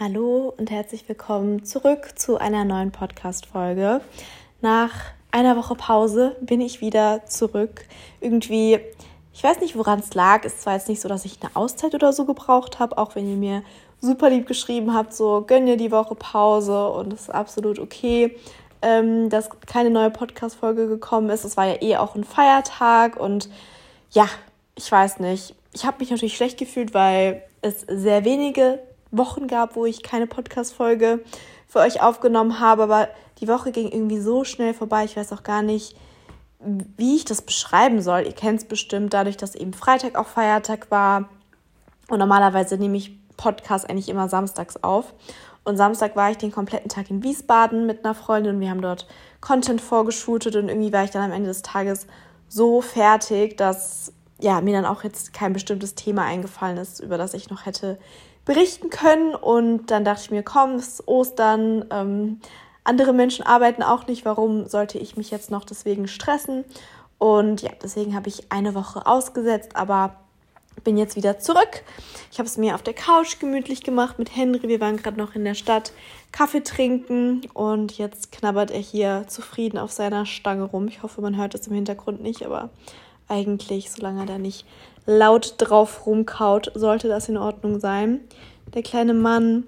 Hallo und herzlich willkommen zurück zu einer neuen Podcast-Folge. Nach einer Woche Pause bin ich wieder zurück. Irgendwie, ich weiß nicht, woran es lag. Es war jetzt nicht so, dass ich eine Auszeit oder so gebraucht habe, auch wenn ihr mir super lieb geschrieben habt, so gönn dir die Woche Pause und es ist absolut okay, ähm, dass keine neue Podcast-Folge gekommen ist. Es war ja eh auch ein Feiertag und ja, ich weiß nicht. Ich habe mich natürlich schlecht gefühlt, weil es sehr wenige Wochen gab, wo ich keine Podcast-Folge für euch aufgenommen habe, aber die Woche ging irgendwie so schnell vorbei. Ich weiß auch gar nicht, wie ich das beschreiben soll. Ihr kennt es bestimmt dadurch, dass eben Freitag auch Feiertag war. Und normalerweise nehme ich Podcast eigentlich immer samstags auf. Und Samstag war ich den kompletten Tag in Wiesbaden mit einer Freundin und wir haben dort Content vorgeschootet und irgendwie war ich dann am Ende des Tages so fertig, dass ja, mir dann auch jetzt kein bestimmtes Thema eingefallen ist, über das ich noch hätte berichten können. Und dann dachte ich mir, komm, es ist Ostern, ähm, andere Menschen arbeiten auch nicht, warum sollte ich mich jetzt noch deswegen stressen? Und ja, deswegen habe ich eine Woche ausgesetzt, aber bin jetzt wieder zurück. Ich habe es mir auf der Couch gemütlich gemacht mit Henry. Wir waren gerade noch in der Stadt Kaffee trinken und jetzt knabbert er hier zufrieden auf seiner Stange rum. Ich hoffe, man hört es im Hintergrund nicht, aber eigentlich, solange er da nicht laut drauf rumkaut, sollte das in Ordnung sein. Der kleine Mann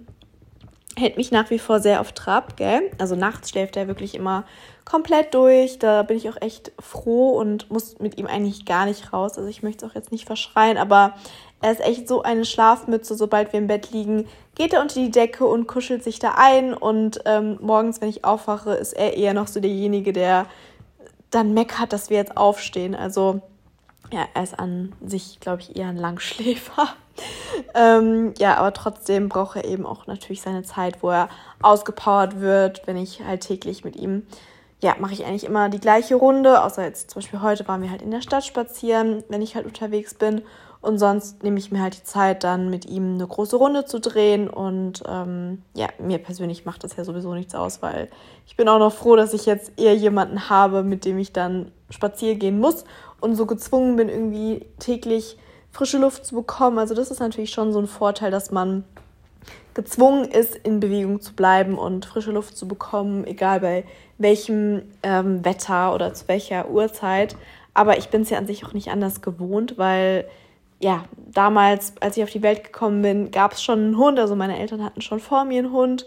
hält mich nach wie vor sehr auf Trab, gell? Also nachts schläft er wirklich immer komplett durch. Da bin ich auch echt froh und muss mit ihm eigentlich gar nicht raus. Also ich möchte es auch jetzt nicht verschreien, aber er ist echt so eine Schlafmütze. Sobald wir im Bett liegen, geht er unter die Decke und kuschelt sich da ein. Und ähm, morgens, wenn ich aufwache, ist er eher noch so derjenige, der dann meckert, dass wir jetzt aufstehen. Also ja, er ist an sich, glaube ich, eher ein Langschläfer. ähm, ja, aber trotzdem braucht er eben auch natürlich seine Zeit, wo er ausgepowert wird, wenn ich halt täglich mit ihm, ja, mache ich eigentlich immer die gleiche Runde, außer jetzt zum Beispiel heute waren wir halt in der Stadt spazieren, wenn ich halt unterwegs bin. Und sonst nehme ich mir halt die Zeit, dann mit ihm eine große Runde zu drehen. Und ähm, ja, mir persönlich macht das ja sowieso nichts aus, weil ich bin auch noch froh, dass ich jetzt eher jemanden habe, mit dem ich dann spazieren gehen muss und so gezwungen bin, irgendwie täglich frische Luft zu bekommen. Also das ist natürlich schon so ein Vorteil, dass man gezwungen ist, in Bewegung zu bleiben und frische Luft zu bekommen, egal bei welchem ähm, Wetter oder zu welcher Uhrzeit. Aber ich bin es ja an sich auch nicht anders gewohnt, weil ja, damals, als ich auf die Welt gekommen bin, gab es schon einen Hund. Also meine Eltern hatten schon vor mir einen Hund.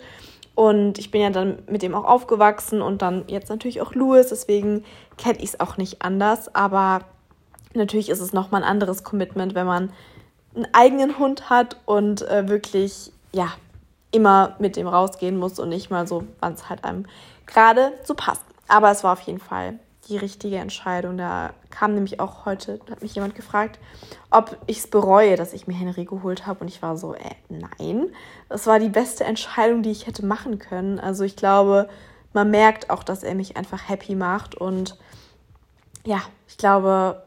Und ich bin ja dann mit dem auch aufgewachsen und dann jetzt natürlich auch Louis. Deswegen kenne ich es auch nicht anders. Aber natürlich ist es nochmal ein anderes Commitment, wenn man einen eigenen Hund hat und äh, wirklich, ja, immer mit dem rausgehen muss und nicht mal so, wann es halt einem gerade so passt. Aber es war auf jeden Fall die richtige Entscheidung. Da kam nämlich auch heute, hat mich jemand gefragt, ob ich es bereue, dass ich mir Henry geholt habe. Und ich war so, äh, nein. Das war die beste Entscheidung, die ich hätte machen können. Also ich glaube, man merkt auch, dass er mich einfach happy macht. Und ja, ich glaube,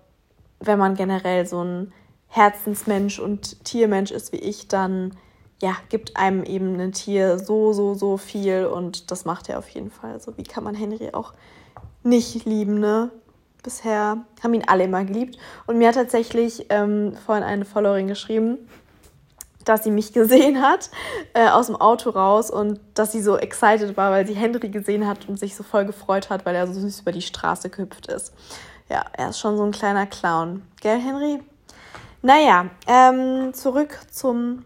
wenn man generell so ein Herzensmensch und Tiermensch ist wie ich, dann ja, gibt einem eben ein Tier so, so, so viel und das macht er auf jeden Fall. Also wie kann man Henry auch nicht lieben, ne? Bisher haben ihn alle immer geliebt. Und mir hat tatsächlich ähm, vorhin eine Followerin geschrieben, dass sie mich gesehen hat äh, aus dem Auto raus und dass sie so excited war, weil sie Henry gesehen hat und sich so voll gefreut hat, weil er so süß über die Straße gehüpft ist. Ja, er ist schon so ein kleiner Clown. Gell, Henry? Naja, ähm, zurück zum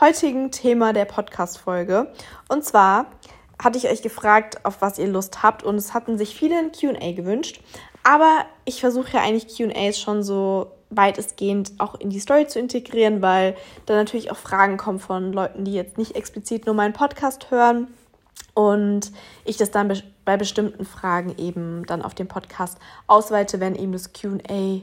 heutigen Thema der Podcast-Folge. Und zwar hatte ich euch gefragt, auf was ihr Lust habt. Und es hatten sich viele ein QA gewünscht. Aber ich versuche ja eigentlich QAs schon so weitestgehend auch in die Story zu integrieren, weil da natürlich auch Fragen kommen von Leuten, die jetzt nicht explizit nur meinen Podcast hören. Und ich das dann bei bestimmten Fragen eben dann auf dem Podcast ausweite, wenn eben das QA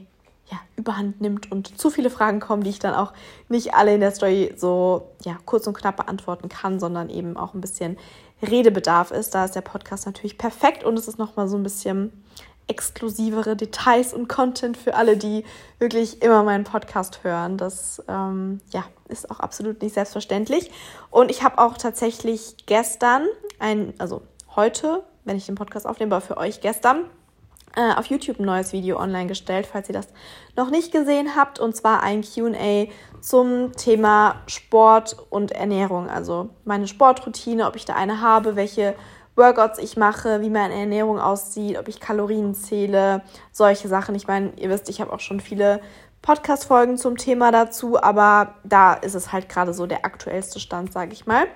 ja, überhand nimmt und zu viele Fragen kommen, die ich dann auch nicht alle in der Story so ja, kurz und knapp beantworten kann, sondern eben auch ein bisschen Redebedarf ist. Da ist der Podcast natürlich perfekt und es ist nochmal so ein bisschen exklusivere Details und Content für alle, die wirklich immer meinen Podcast hören. Das ähm, ja, ist auch absolut nicht selbstverständlich. Und ich habe auch tatsächlich gestern ein, also heute, wenn ich den Podcast aufnehme, aber für euch gestern, äh, auf YouTube ein neues Video online gestellt, falls ihr das noch nicht gesehen habt. Und zwar ein QA zum Thema Sport und Ernährung. Also meine Sportroutine, ob ich da eine habe, welche Workouts ich mache, wie meine Ernährung aussieht, ob ich Kalorien zähle, solche Sachen. Ich meine, ihr wisst, ich habe auch schon viele Podcast-Folgen zum Thema dazu, aber da ist es halt gerade so der aktuellste Stand, sage ich mal.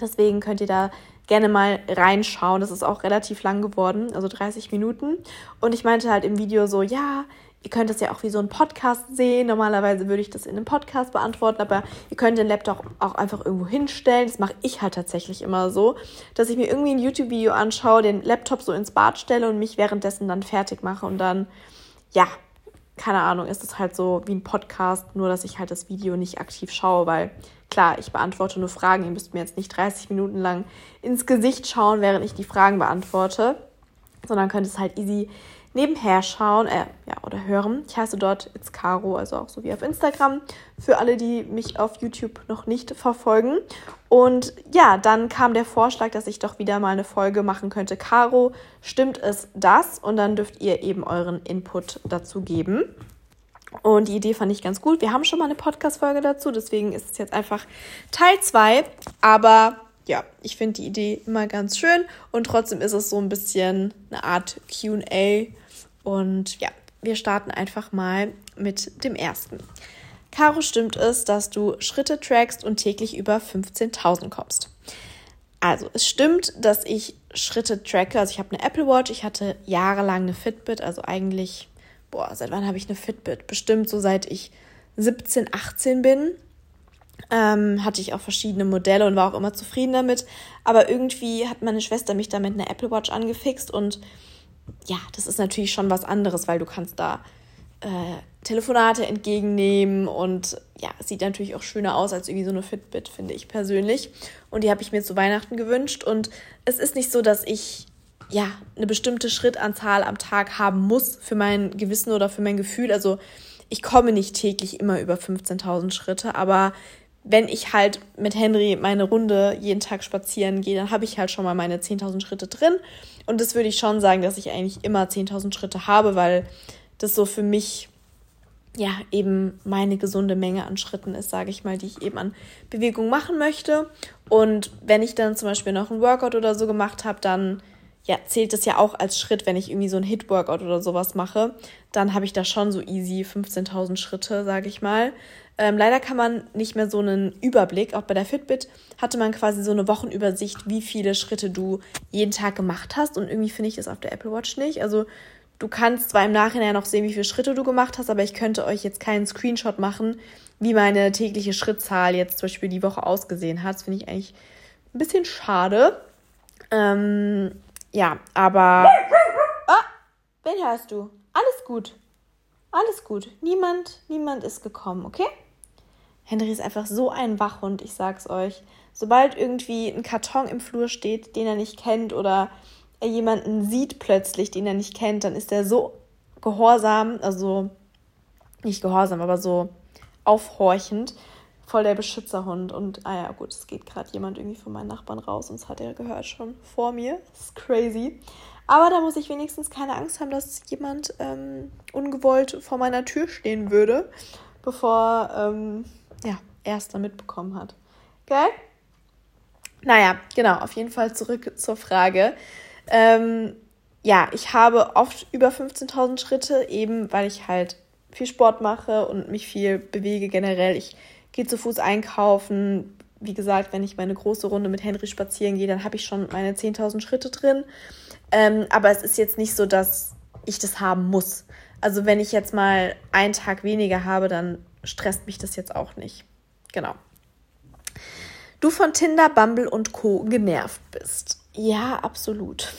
Deswegen könnt ihr da gerne mal reinschauen. Das ist auch relativ lang geworden, also 30 Minuten. Und ich meinte halt im Video so, ja, ihr könnt es ja auch wie so ein Podcast sehen. Normalerweise würde ich das in einem Podcast beantworten, aber ihr könnt den Laptop auch einfach irgendwo hinstellen. Das mache ich halt tatsächlich immer so, dass ich mir irgendwie ein YouTube-Video anschaue, den Laptop so ins Bad stelle und mich währenddessen dann fertig mache und dann, ja, keine Ahnung, ist es halt so wie ein Podcast, nur dass ich halt das Video nicht aktiv schaue, weil klar, ich beantworte nur Fragen. Ihr müsst mir jetzt nicht 30 Minuten lang ins Gesicht schauen, während ich die Fragen beantworte, sondern könnt es halt easy nebenher schauen äh, ja, oder hören. Ich heiße dort It's Caro, also auch so wie auf Instagram, für alle, die mich auf YouTube noch nicht verfolgen. Und ja, dann kam der Vorschlag, dass ich doch wieder mal eine Folge machen könnte. Caro, stimmt es das? Und dann dürft ihr eben euren Input dazu geben. Und die Idee fand ich ganz gut. Wir haben schon mal eine Podcast-Folge dazu, deswegen ist es jetzt einfach Teil 2. Aber ja, ich finde die Idee immer ganz schön und trotzdem ist es so ein bisschen eine Art QA. Und ja, wir starten einfach mal mit dem ersten. Caro, stimmt es, dass du Schritte trackst und täglich über 15.000 kommst? Also, es stimmt, dass ich Schritte tracke. Also, ich habe eine Apple Watch, ich hatte jahrelang eine Fitbit, also eigentlich, boah, seit wann habe ich eine Fitbit? Bestimmt so seit ich 17, 18 bin. Ähm, hatte ich auch verschiedene Modelle und war auch immer zufrieden damit. Aber irgendwie hat meine Schwester mich damit eine Apple Watch angefixt und ja, das ist natürlich schon was anderes, weil du kannst da äh, Telefonate entgegennehmen und ja, sieht natürlich auch schöner aus als irgendwie so eine Fitbit, finde ich persönlich. Und die habe ich mir zu Weihnachten gewünscht und es ist nicht so, dass ich ja eine bestimmte Schrittanzahl am Tag haben muss für mein Gewissen oder für mein Gefühl. Also ich komme nicht täglich immer über 15.000 Schritte, aber wenn ich halt mit Henry meine Runde jeden Tag spazieren gehe, dann habe ich halt schon mal meine 10.000 Schritte drin. Und das würde ich schon sagen, dass ich eigentlich immer 10.000 Schritte habe, weil das so für mich ja eben meine gesunde Menge an Schritten ist, sage ich mal, die ich eben an Bewegung machen möchte. Und wenn ich dann zum Beispiel noch ein Workout oder so gemacht habe, dann ja, zählt das ja auch als Schritt, wenn ich irgendwie so ein Hit-Workout oder sowas mache, dann habe ich da schon so easy 15.000 Schritte, sage ich mal. Ähm, leider kann man nicht mehr so einen Überblick. Auch bei der Fitbit hatte man quasi so eine Wochenübersicht, wie viele Schritte du jeden Tag gemacht hast. Und irgendwie finde ich das auf der Apple Watch nicht. Also du kannst zwar im Nachhinein noch sehen, wie viele Schritte du gemacht hast, aber ich könnte euch jetzt keinen Screenshot machen, wie meine tägliche Schrittzahl jetzt zum Beispiel die Woche ausgesehen hat. Das finde ich eigentlich ein bisschen schade. Ähm, ja, aber. Ah, wen hörst du? Alles gut. Alles gut. Niemand, niemand ist gekommen, okay? Henry ist einfach so ein Wachhund, ich sag's euch. Sobald irgendwie ein Karton im Flur steht, den er nicht kennt, oder er jemanden sieht plötzlich, den er nicht kennt, dann ist er so gehorsam, also nicht gehorsam, aber so aufhorchend, voll der Beschützerhund. Und, ah ja, gut, es geht gerade jemand irgendwie von meinen Nachbarn raus und das hat er gehört schon vor mir. Das ist crazy. Aber da muss ich wenigstens keine Angst haben, dass jemand ähm, ungewollt vor meiner Tür stehen würde, bevor ähm, er dann mitbekommen hat. Geil? Naja, genau, auf jeden Fall zurück zur Frage. Ähm, ja, ich habe oft über 15.000 Schritte, eben weil ich halt viel Sport mache und mich viel bewege generell. Ich gehe zu Fuß einkaufen. Wie gesagt, wenn ich meine große Runde mit Henry spazieren gehe, dann habe ich schon meine 10.000 Schritte drin. Ähm, aber es ist jetzt nicht so, dass ich das haben muss. Also wenn ich jetzt mal einen Tag weniger habe, dann stresst mich das jetzt auch nicht. Genau. Du von Tinder, Bumble und Co. genervt bist. Ja, absolut.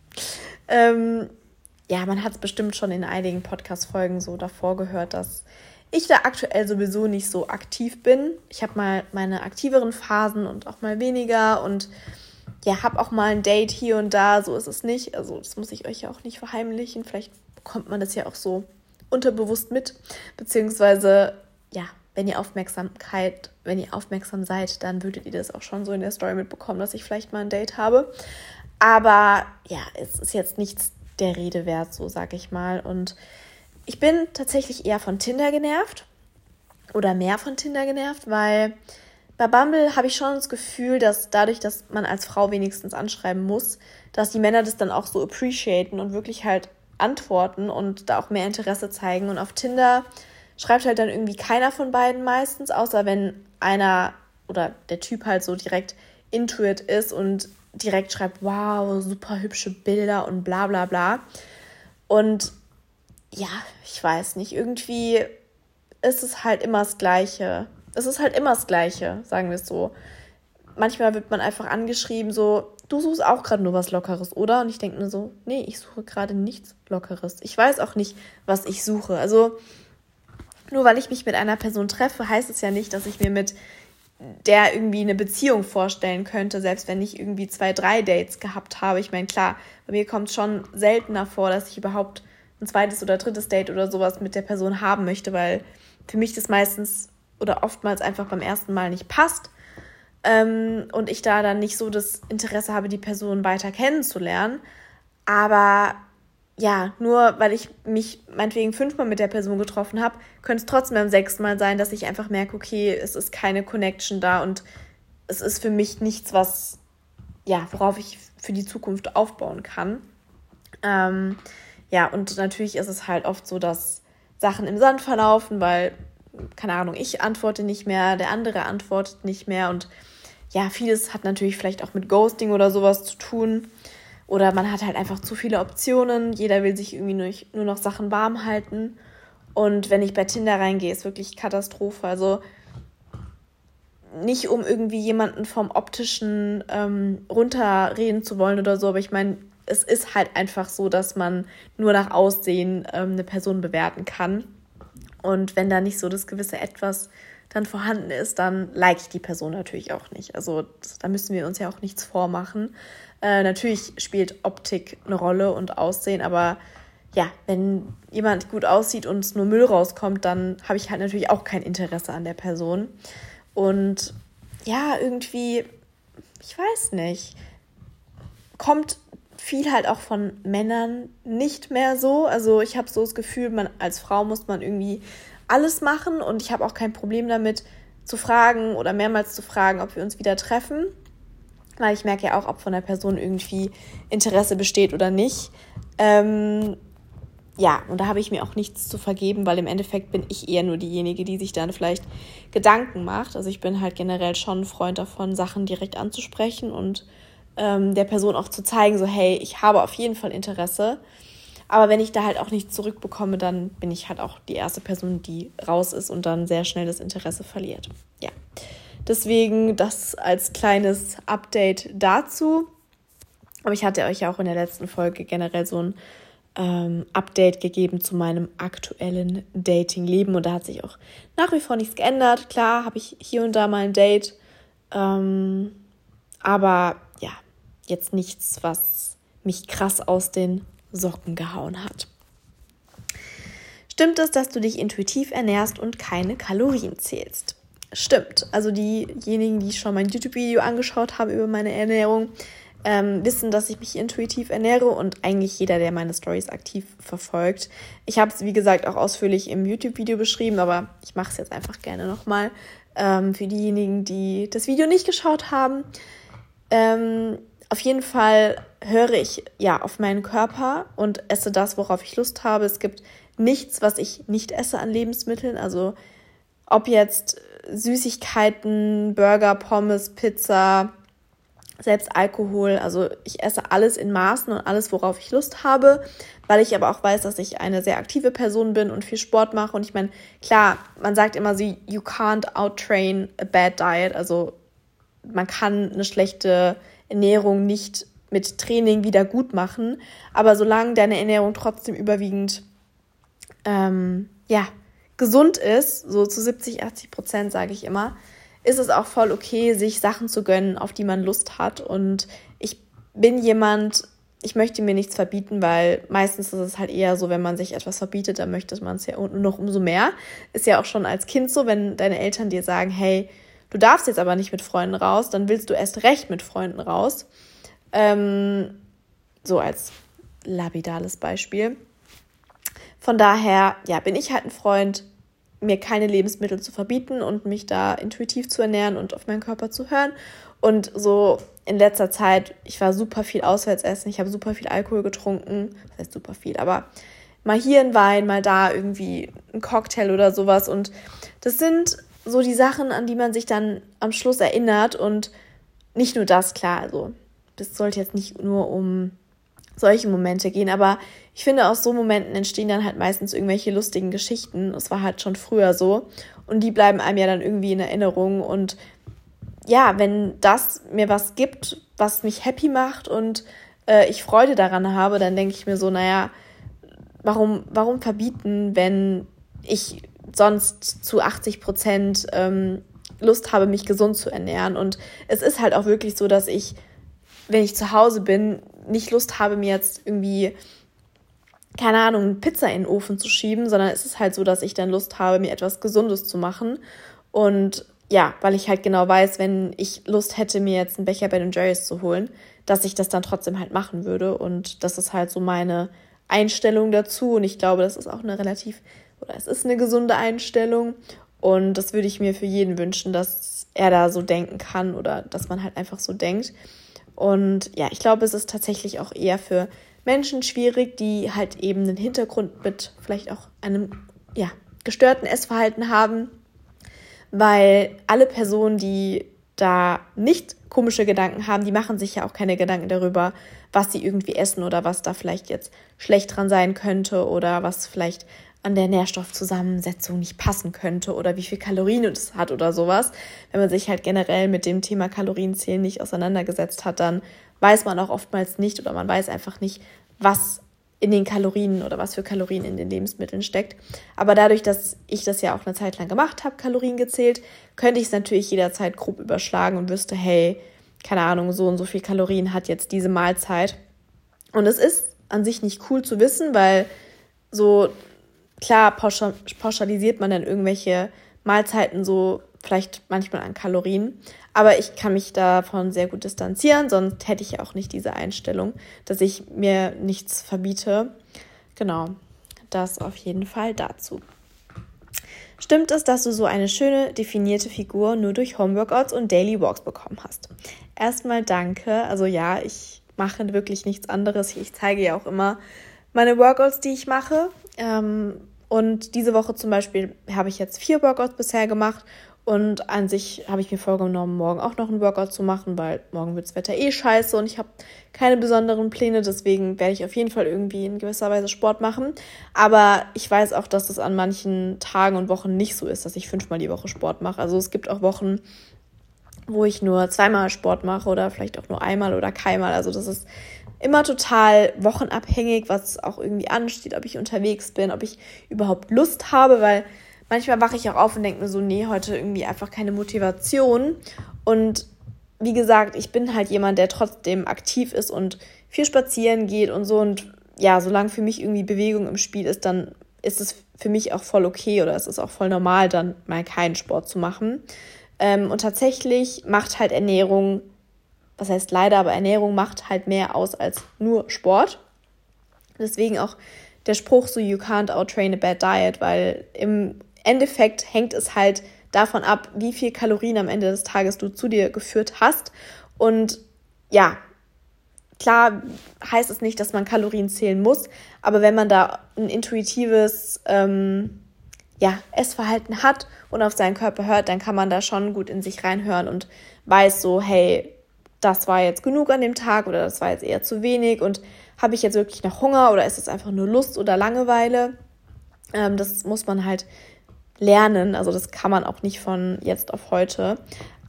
ähm, ja, man hat es bestimmt schon in einigen Podcast-Folgen so davor gehört, dass ich da aktuell sowieso nicht so aktiv bin. Ich habe mal meine aktiveren Phasen und auch mal weniger und ja, habe auch mal ein Date hier und da, so ist es nicht. Also das muss ich euch ja auch nicht verheimlichen. Vielleicht bekommt man das ja auch so unterbewusst mit. Beziehungsweise, ja, wenn ihr Aufmerksamkeit, wenn ihr aufmerksam seid, dann würdet ihr das auch schon so in der Story mitbekommen, dass ich vielleicht mal ein Date habe. Aber ja, es ist jetzt nichts der Rede wert, so sag ich mal. Und ich bin tatsächlich eher von Tinder genervt oder mehr von Tinder genervt, weil bei Bumble habe ich schon das Gefühl, dass dadurch, dass man als Frau wenigstens anschreiben muss, dass die Männer das dann auch so appreciaten und wirklich halt antworten und da auch mehr Interesse zeigen. Und auf Tinder schreibt halt dann irgendwie keiner von beiden meistens, außer wenn einer oder der Typ halt so direkt intuit ist und direkt schreibt, wow, super hübsche Bilder und bla bla bla. Und ja, ich weiß nicht, irgendwie ist es halt immer das Gleiche. Es ist halt immer das Gleiche, sagen wir es so. Manchmal wird man einfach angeschrieben, so, du suchst auch gerade nur was Lockeres, oder? Und ich denke mir so, nee, ich suche gerade nichts Lockeres. Ich weiß auch nicht, was ich suche. Also, nur weil ich mich mit einer Person treffe, heißt es ja nicht, dass ich mir mit der irgendwie eine Beziehung vorstellen könnte, selbst wenn ich irgendwie zwei, drei Dates gehabt habe. Ich meine, klar, bei mir kommt es schon seltener vor, dass ich überhaupt ein zweites oder drittes Date oder sowas mit der Person haben möchte, weil für mich das meistens oder oftmals einfach beim ersten Mal nicht passt ähm, und ich da dann nicht so das Interesse habe, die Person weiter kennenzulernen. Aber ja, nur weil ich mich meinetwegen fünfmal mit der Person getroffen habe, könnte es trotzdem beim sechsten Mal sein, dass ich einfach merke, okay, es ist keine Connection da und es ist für mich nichts, was, ja, worauf ich für die Zukunft aufbauen kann. Ähm, ja, und natürlich ist es halt oft so, dass Sachen im Sand verlaufen, weil, keine Ahnung, ich antworte nicht mehr, der andere antwortet nicht mehr und ja, vieles hat natürlich vielleicht auch mit Ghosting oder sowas zu tun. Oder man hat halt einfach zu viele Optionen. Jeder will sich irgendwie nur, nur noch Sachen warm halten. Und wenn ich bei Tinder reingehe, ist wirklich Katastrophe. Also nicht um irgendwie jemanden vom optischen ähm, runterreden zu wollen oder so, aber ich meine, es ist halt einfach so, dass man nur nach Aussehen ähm, eine Person bewerten kann. Und wenn da nicht so das gewisse Etwas dann vorhanden ist, dann like ich die Person natürlich auch nicht. Also da müssen wir uns ja auch nichts vormachen. Äh, natürlich spielt Optik eine Rolle und Aussehen, aber ja, wenn jemand gut aussieht und nur Müll rauskommt, dann habe ich halt natürlich auch kein Interesse an der Person. Und ja, irgendwie, ich weiß nicht, kommt viel halt auch von Männern nicht mehr so. Also ich habe so das Gefühl, man als Frau muss man irgendwie alles machen und ich habe auch kein Problem damit zu fragen oder mehrmals zu fragen, ob wir uns wieder treffen weil ich merke ja auch, ob von der Person irgendwie Interesse besteht oder nicht. Ähm, ja, und da habe ich mir auch nichts zu vergeben, weil im Endeffekt bin ich eher nur diejenige, die sich dann vielleicht Gedanken macht. Also ich bin halt generell schon ein Freund davon, Sachen direkt anzusprechen und ähm, der Person auch zu zeigen, so hey, ich habe auf jeden Fall Interesse. Aber wenn ich da halt auch nichts zurückbekomme, dann bin ich halt auch die erste Person, die raus ist und dann sehr schnell das Interesse verliert. Ja. Deswegen das als kleines Update dazu. Aber ich hatte euch ja auch in der letzten Folge generell so ein ähm, Update gegeben zu meinem aktuellen Dating-Leben und da hat sich auch nach wie vor nichts geändert. Klar habe ich hier und da mal ein Date, ähm, aber ja, jetzt nichts, was mich krass aus den Socken gehauen hat. Stimmt es, dass du dich intuitiv ernährst und keine Kalorien zählst? Stimmt. Also diejenigen, die schon mein YouTube-Video angeschaut haben über meine Ernährung, ähm, wissen, dass ich mich intuitiv ernähre und eigentlich jeder, der meine Stories aktiv verfolgt. Ich habe es, wie gesagt, auch ausführlich im YouTube-Video beschrieben, aber ich mache es jetzt einfach gerne nochmal ähm, für diejenigen, die das Video nicht geschaut haben. Ähm, auf jeden Fall höre ich ja auf meinen Körper und esse das, worauf ich Lust habe. Es gibt nichts, was ich nicht esse an Lebensmitteln. Also ob jetzt Süßigkeiten, Burger, Pommes, Pizza, selbst Alkohol. Also ich esse alles in Maßen und alles, worauf ich Lust habe, weil ich aber auch weiß, dass ich eine sehr aktive Person bin und viel Sport mache. Und ich meine, klar, man sagt immer so, you can't outtrain a bad diet. Also man kann eine schlechte Ernährung nicht mit Training wieder gut machen. Aber solange deine Ernährung trotzdem überwiegend ähm, ja, gesund ist, so zu 70, 80 Prozent sage ich immer, ist es auch voll okay, sich Sachen zu gönnen, auf die man Lust hat. Und ich bin jemand, ich möchte mir nichts verbieten, weil meistens ist es halt eher so, wenn man sich etwas verbietet, dann möchte man es ja noch umso mehr. Ist ja auch schon als Kind so, wenn deine Eltern dir sagen, hey, du darfst jetzt aber nicht mit Freunden raus, dann willst du erst recht mit Freunden raus. Ähm, so als lapidales Beispiel. Von daher, ja, bin ich halt ein Freund, mir keine Lebensmittel zu verbieten und mich da intuitiv zu ernähren und auf meinen Körper zu hören. Und so in letzter Zeit, ich war super viel auswärts essen, ich habe super viel Alkohol getrunken, das heißt super viel, aber mal hier ein Wein, mal da irgendwie ein Cocktail oder sowas. Und das sind so die Sachen, an die man sich dann am Schluss erinnert. Und nicht nur das, klar, also das sollte jetzt nicht nur um solche Momente gehen, aber ich finde, aus so Momenten entstehen dann halt meistens irgendwelche lustigen Geschichten. Es war halt schon früher so. Und die bleiben einem ja dann irgendwie in Erinnerung. Und ja, wenn das mir was gibt, was mich happy macht und äh, ich Freude daran habe, dann denke ich mir so, naja, warum, warum verbieten, wenn ich sonst zu 80 Prozent ähm, Lust habe, mich gesund zu ernähren. Und es ist halt auch wirklich so, dass ich, wenn ich zu Hause bin, nicht Lust habe, mir jetzt irgendwie, keine Ahnung, Pizza in den Ofen zu schieben, sondern es ist halt so, dass ich dann Lust habe, mir etwas Gesundes zu machen. Und ja, weil ich halt genau weiß, wenn ich Lust hätte, mir jetzt einen Becher Ben Jerry's zu holen, dass ich das dann trotzdem halt machen würde. Und das ist halt so meine Einstellung dazu. Und ich glaube, das ist auch eine relativ, oder es ist eine gesunde Einstellung. Und das würde ich mir für jeden wünschen, dass er da so denken kann oder dass man halt einfach so denkt. Und ja, ich glaube, es ist tatsächlich auch eher für Menschen schwierig, die halt eben einen Hintergrund mit vielleicht auch einem ja, gestörten Essverhalten haben, weil alle Personen, die da nicht komische Gedanken haben, die machen sich ja auch keine Gedanken darüber, was sie irgendwie essen oder was da vielleicht jetzt schlecht dran sein könnte oder was vielleicht an der Nährstoffzusammensetzung nicht passen könnte oder wie viel Kalorien es hat oder sowas. Wenn man sich halt generell mit dem Thema Kalorienzählen nicht auseinandergesetzt hat, dann weiß man auch oftmals nicht oder man weiß einfach nicht, was in den Kalorien oder was für Kalorien in den Lebensmitteln steckt. Aber dadurch, dass ich das ja auch eine Zeit lang gemacht habe, Kalorien gezählt, könnte ich es natürlich jederzeit grob überschlagen und wüsste, hey, keine Ahnung, so und so viel Kalorien hat jetzt diese Mahlzeit. Und es ist an sich nicht cool zu wissen, weil so klar pauschalisiert man dann irgendwelche Mahlzeiten so vielleicht manchmal an Kalorien, aber ich kann mich davon sehr gut distanzieren, sonst hätte ich ja auch nicht diese Einstellung, dass ich mir nichts verbiete. Genau, das auf jeden Fall dazu. Stimmt es, dass du so eine schöne, definierte Figur nur durch Homeworkouts und Daily Walks bekommen hast? Erstmal danke. Also ja, ich mache wirklich nichts anderes. Ich zeige ja auch immer meine Workouts, die ich mache. Ähm, und diese Woche zum Beispiel habe ich jetzt vier Workouts bisher gemacht und an sich habe ich mir vorgenommen, morgen auch noch einen Workout zu machen, weil morgen wird das Wetter eh scheiße und ich habe keine besonderen Pläne. Deswegen werde ich auf jeden Fall irgendwie in gewisser Weise Sport machen. Aber ich weiß auch, dass es an manchen Tagen und Wochen nicht so ist, dass ich fünfmal die Woche Sport mache. Also es gibt auch Wochen, wo ich nur zweimal Sport mache oder vielleicht auch nur einmal oder keinmal. Also das ist immer total wochenabhängig, was auch irgendwie ansteht, ob ich unterwegs bin, ob ich überhaupt Lust habe, weil manchmal wache ich auch auf und denke mir so, nee, heute irgendwie einfach keine Motivation. Und wie gesagt, ich bin halt jemand, der trotzdem aktiv ist und viel spazieren geht und so. Und ja, solange für mich irgendwie Bewegung im Spiel ist, dann ist es für mich auch voll okay oder es ist auch voll normal, dann mal keinen Sport zu machen. Ähm, und tatsächlich macht halt Ernährung, was heißt leider, aber Ernährung macht halt mehr aus als nur Sport. Deswegen auch der Spruch so, you can't outtrain a bad diet, weil im Endeffekt hängt es halt davon ab, wie viel Kalorien am Ende des Tages du zu dir geführt hast. Und ja, klar heißt es nicht, dass man Kalorien zählen muss, aber wenn man da ein intuitives ähm, ja, Essverhalten hat und auf seinen Körper hört, dann kann man da schon gut in sich reinhören und weiß so, hey, das war jetzt genug an dem Tag oder das war jetzt eher zu wenig und habe ich jetzt wirklich noch Hunger oder ist es einfach nur Lust oder Langeweile? Ähm, das muss man halt lernen. Also das kann man auch nicht von jetzt auf heute.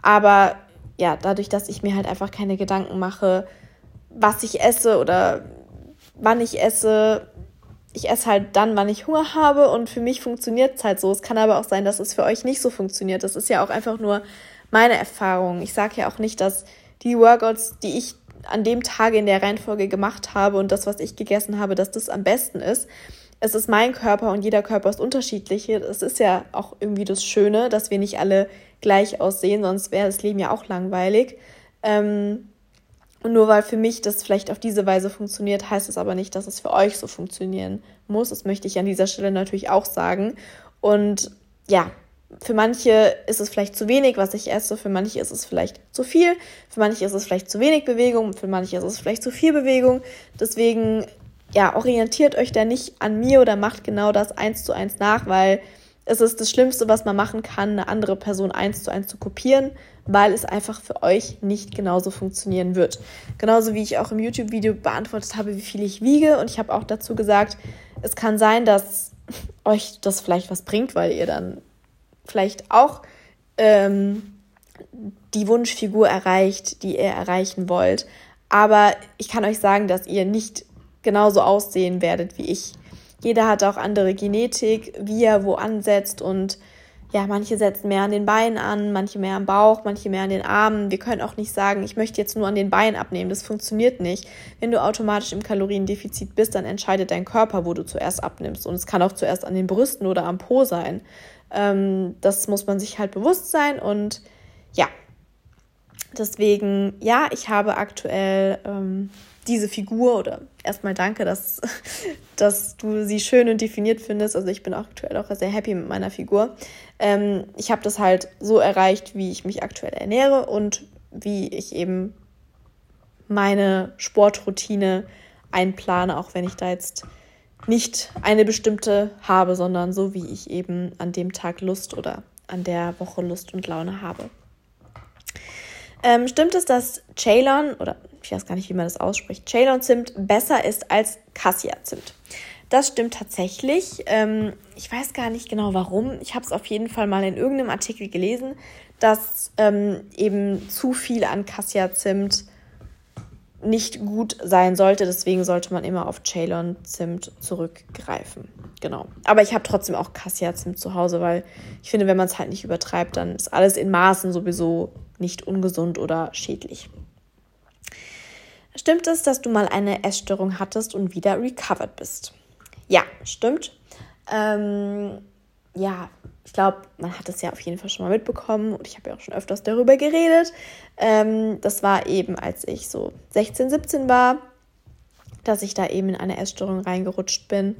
Aber ja, dadurch, dass ich mir halt einfach keine Gedanken mache, was ich esse oder wann ich esse, ich esse halt dann, wann ich Hunger habe und für mich funktioniert es halt so. Es kann aber auch sein, dass es für euch nicht so funktioniert. Das ist ja auch einfach nur meine Erfahrung. Ich sage ja auch nicht, dass die Workouts, die ich an dem Tage in der Reihenfolge gemacht habe und das, was ich gegessen habe, dass das am besten ist es ist mein Körper und jeder Körper ist unterschiedlich. Es ist ja auch irgendwie das Schöne, dass wir nicht alle gleich aussehen, sonst wäre das Leben ja auch langweilig. Ähm, Und nur weil für mich das vielleicht auf diese Weise funktioniert, heißt es aber nicht, dass es für euch so funktionieren muss. Das möchte ich an dieser Stelle natürlich auch sagen. Und ja, für manche ist es vielleicht zu wenig, was ich esse, für manche ist es vielleicht zu viel, für manche ist es vielleicht zu wenig Bewegung, für manche ist es vielleicht zu viel Bewegung. Deswegen, ja, orientiert euch da nicht an mir oder macht genau das eins zu eins nach, weil es ist das Schlimmste, was man machen kann, eine andere Person eins zu eins zu kopieren, weil es einfach für euch nicht genauso funktionieren wird. Genauso wie ich auch im YouTube-Video beantwortet habe, wie viel ich wiege. Und ich habe auch dazu gesagt, es kann sein, dass euch das vielleicht was bringt, weil ihr dann vielleicht auch ähm, die Wunschfigur erreicht, die ihr erreichen wollt. Aber ich kann euch sagen, dass ihr nicht genauso aussehen werdet wie ich. Jeder hat auch andere Genetik, wie er wo ansetzt und ja, manche setzen mehr an den Beinen an, manche mehr am Bauch, manche mehr an den Armen. Wir können auch nicht sagen, ich möchte jetzt nur an den Beinen abnehmen. Das funktioniert nicht. Wenn du automatisch im Kaloriendefizit bist, dann entscheidet dein Körper, wo du zuerst abnimmst. Und es kann auch zuerst an den Brüsten oder am Po sein. Ähm, das muss man sich halt bewusst sein. Und ja, deswegen, ja, ich habe aktuell ähm, diese Figur oder erstmal danke, dass, dass du sie schön und definiert findest. Also ich bin aktuell auch sehr happy mit meiner Figur. Ähm, ich habe das halt so erreicht, wie ich mich aktuell ernähre und wie ich eben meine Sportroutine einplane, auch wenn ich da jetzt nicht eine bestimmte habe, sondern so wie ich eben an dem Tag Lust oder an der Woche Lust und Laune habe. Ähm, stimmt es, dass Ceylon, oder ich weiß gar nicht, wie man das ausspricht, Ceylon-Zimt besser ist als Cassia-Zimt? Das stimmt tatsächlich. Ähm, ich weiß gar nicht genau warum. Ich habe es auf jeden Fall mal in irgendeinem Artikel gelesen, dass ähm, eben zu viel an Cassia-Zimt nicht gut sein sollte. Deswegen sollte man immer auf Ceylon-Zimt zurückgreifen. Genau. Aber ich habe trotzdem auch Cassia-Zimt zu Hause, weil ich finde, wenn man es halt nicht übertreibt, dann ist alles in Maßen sowieso nicht ungesund oder schädlich. Stimmt es, dass du mal eine Essstörung hattest und wieder recovered bist? Ja, stimmt. Ähm, ja, ich glaube, man hat es ja auf jeden Fall schon mal mitbekommen und ich habe ja auch schon öfters darüber geredet. Ähm, das war eben, als ich so 16, 17 war, dass ich da eben in eine Essstörung reingerutscht bin.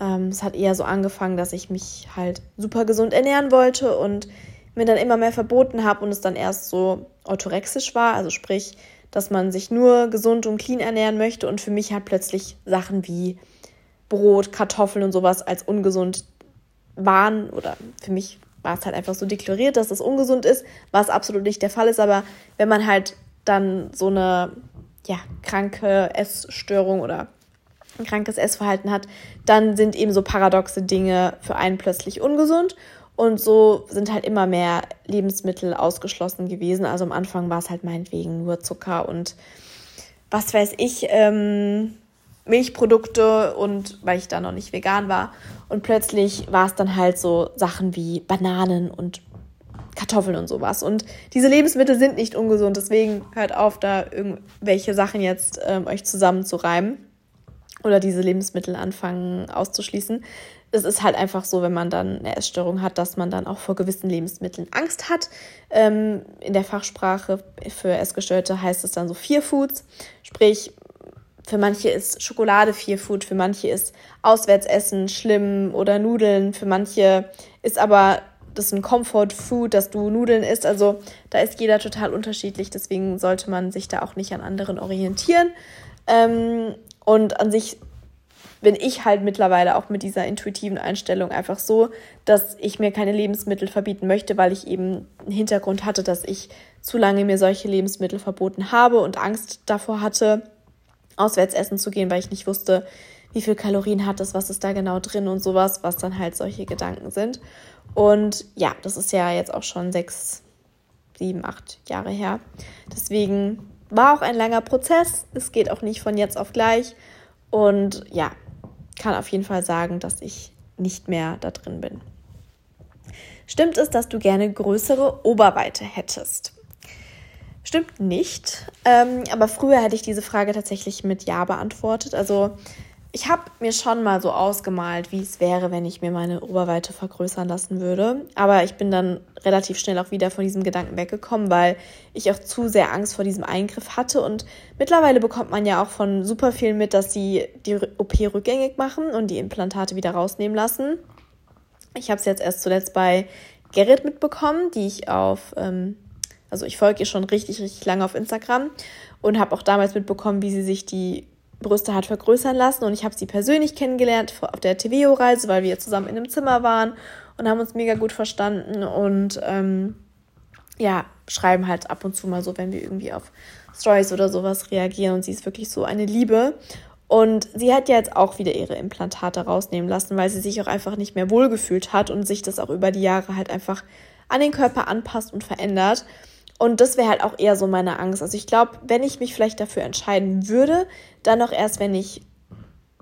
Ähm, es hat eher so angefangen, dass ich mich halt super gesund ernähren wollte und mir dann immer mehr verboten habe und es dann erst so orthorexisch war, also sprich, dass man sich nur gesund und clean ernähren möchte und für mich halt plötzlich Sachen wie Brot, Kartoffeln und sowas als ungesund waren oder für mich war es halt einfach so deklariert, dass es ungesund ist, was absolut nicht der Fall ist, aber wenn man halt dann so eine ja, kranke Essstörung oder ein krankes Essverhalten hat, dann sind eben so paradoxe Dinge für einen plötzlich ungesund und so sind halt immer mehr Lebensmittel ausgeschlossen gewesen. Also am Anfang war es halt meinetwegen nur Zucker und was weiß ich, ähm, Milchprodukte und weil ich da noch nicht vegan war. Und plötzlich war es dann halt so Sachen wie Bananen und Kartoffeln und sowas. Und diese Lebensmittel sind nicht ungesund, deswegen hört auf, da irgendwelche Sachen jetzt ähm, euch zusammenzureimen oder diese Lebensmittel anfangen auszuschließen. Es ist halt einfach so, wenn man dann eine Essstörung hat, dass man dann auch vor gewissen Lebensmitteln Angst hat. Ähm, in der Fachsprache für Essgestörte heißt es dann so Fear Foods, sprich für manche ist Schokolade Fear Food, für manche ist Auswärtsessen schlimm oder Nudeln, für manche ist aber das ein Comfort Food, dass du Nudeln isst. Also da ist jeder total unterschiedlich, deswegen sollte man sich da auch nicht an anderen orientieren. Ähm, und an sich bin ich halt mittlerweile auch mit dieser intuitiven Einstellung einfach so, dass ich mir keine Lebensmittel verbieten möchte, weil ich eben einen Hintergrund hatte, dass ich zu lange mir solche Lebensmittel verboten habe und Angst davor hatte auswärts essen zu gehen, weil ich nicht wusste, wie viel Kalorien hat es, was ist da genau drin und sowas, was dann halt solche Gedanken sind. Und ja, das ist ja jetzt auch schon sechs, sieben, acht Jahre her. Deswegen war auch ein langer Prozess. Es geht auch nicht von jetzt auf gleich. Und ja, kann auf jeden Fall sagen, dass ich nicht mehr da drin bin. Stimmt es, dass du gerne größere Oberweite hättest? Stimmt nicht. Ähm, aber früher hätte ich diese Frage tatsächlich mit Ja beantwortet. Also ich habe mir schon mal so ausgemalt, wie es wäre, wenn ich mir meine Oberweite vergrößern lassen würde. Aber ich bin dann relativ schnell auch wieder von diesem Gedanken weggekommen, weil ich auch zu sehr Angst vor diesem Eingriff hatte. Und mittlerweile bekommt man ja auch von super vielen mit, dass sie die OP rückgängig machen und die Implantate wieder rausnehmen lassen. Ich habe es jetzt erst zuletzt bei Gerrit mitbekommen, die ich auf, ähm, also ich folge ihr schon richtig, richtig lange auf Instagram und habe auch damals mitbekommen, wie sie sich die Brüste hat vergrößern lassen und ich habe sie persönlich kennengelernt auf der TVO-Reise, weil wir zusammen in einem Zimmer waren und haben uns mega gut verstanden und ähm, ja, schreiben halt ab und zu mal so, wenn wir irgendwie auf Stories oder sowas reagieren und sie ist wirklich so eine Liebe. Und sie hat ja jetzt auch wieder ihre Implantate rausnehmen lassen, weil sie sich auch einfach nicht mehr wohlgefühlt hat und sich das auch über die Jahre halt einfach an den Körper anpasst und verändert. Und das wäre halt auch eher so meine Angst. Also ich glaube, wenn ich mich vielleicht dafür entscheiden würde, dann auch erst, wenn ich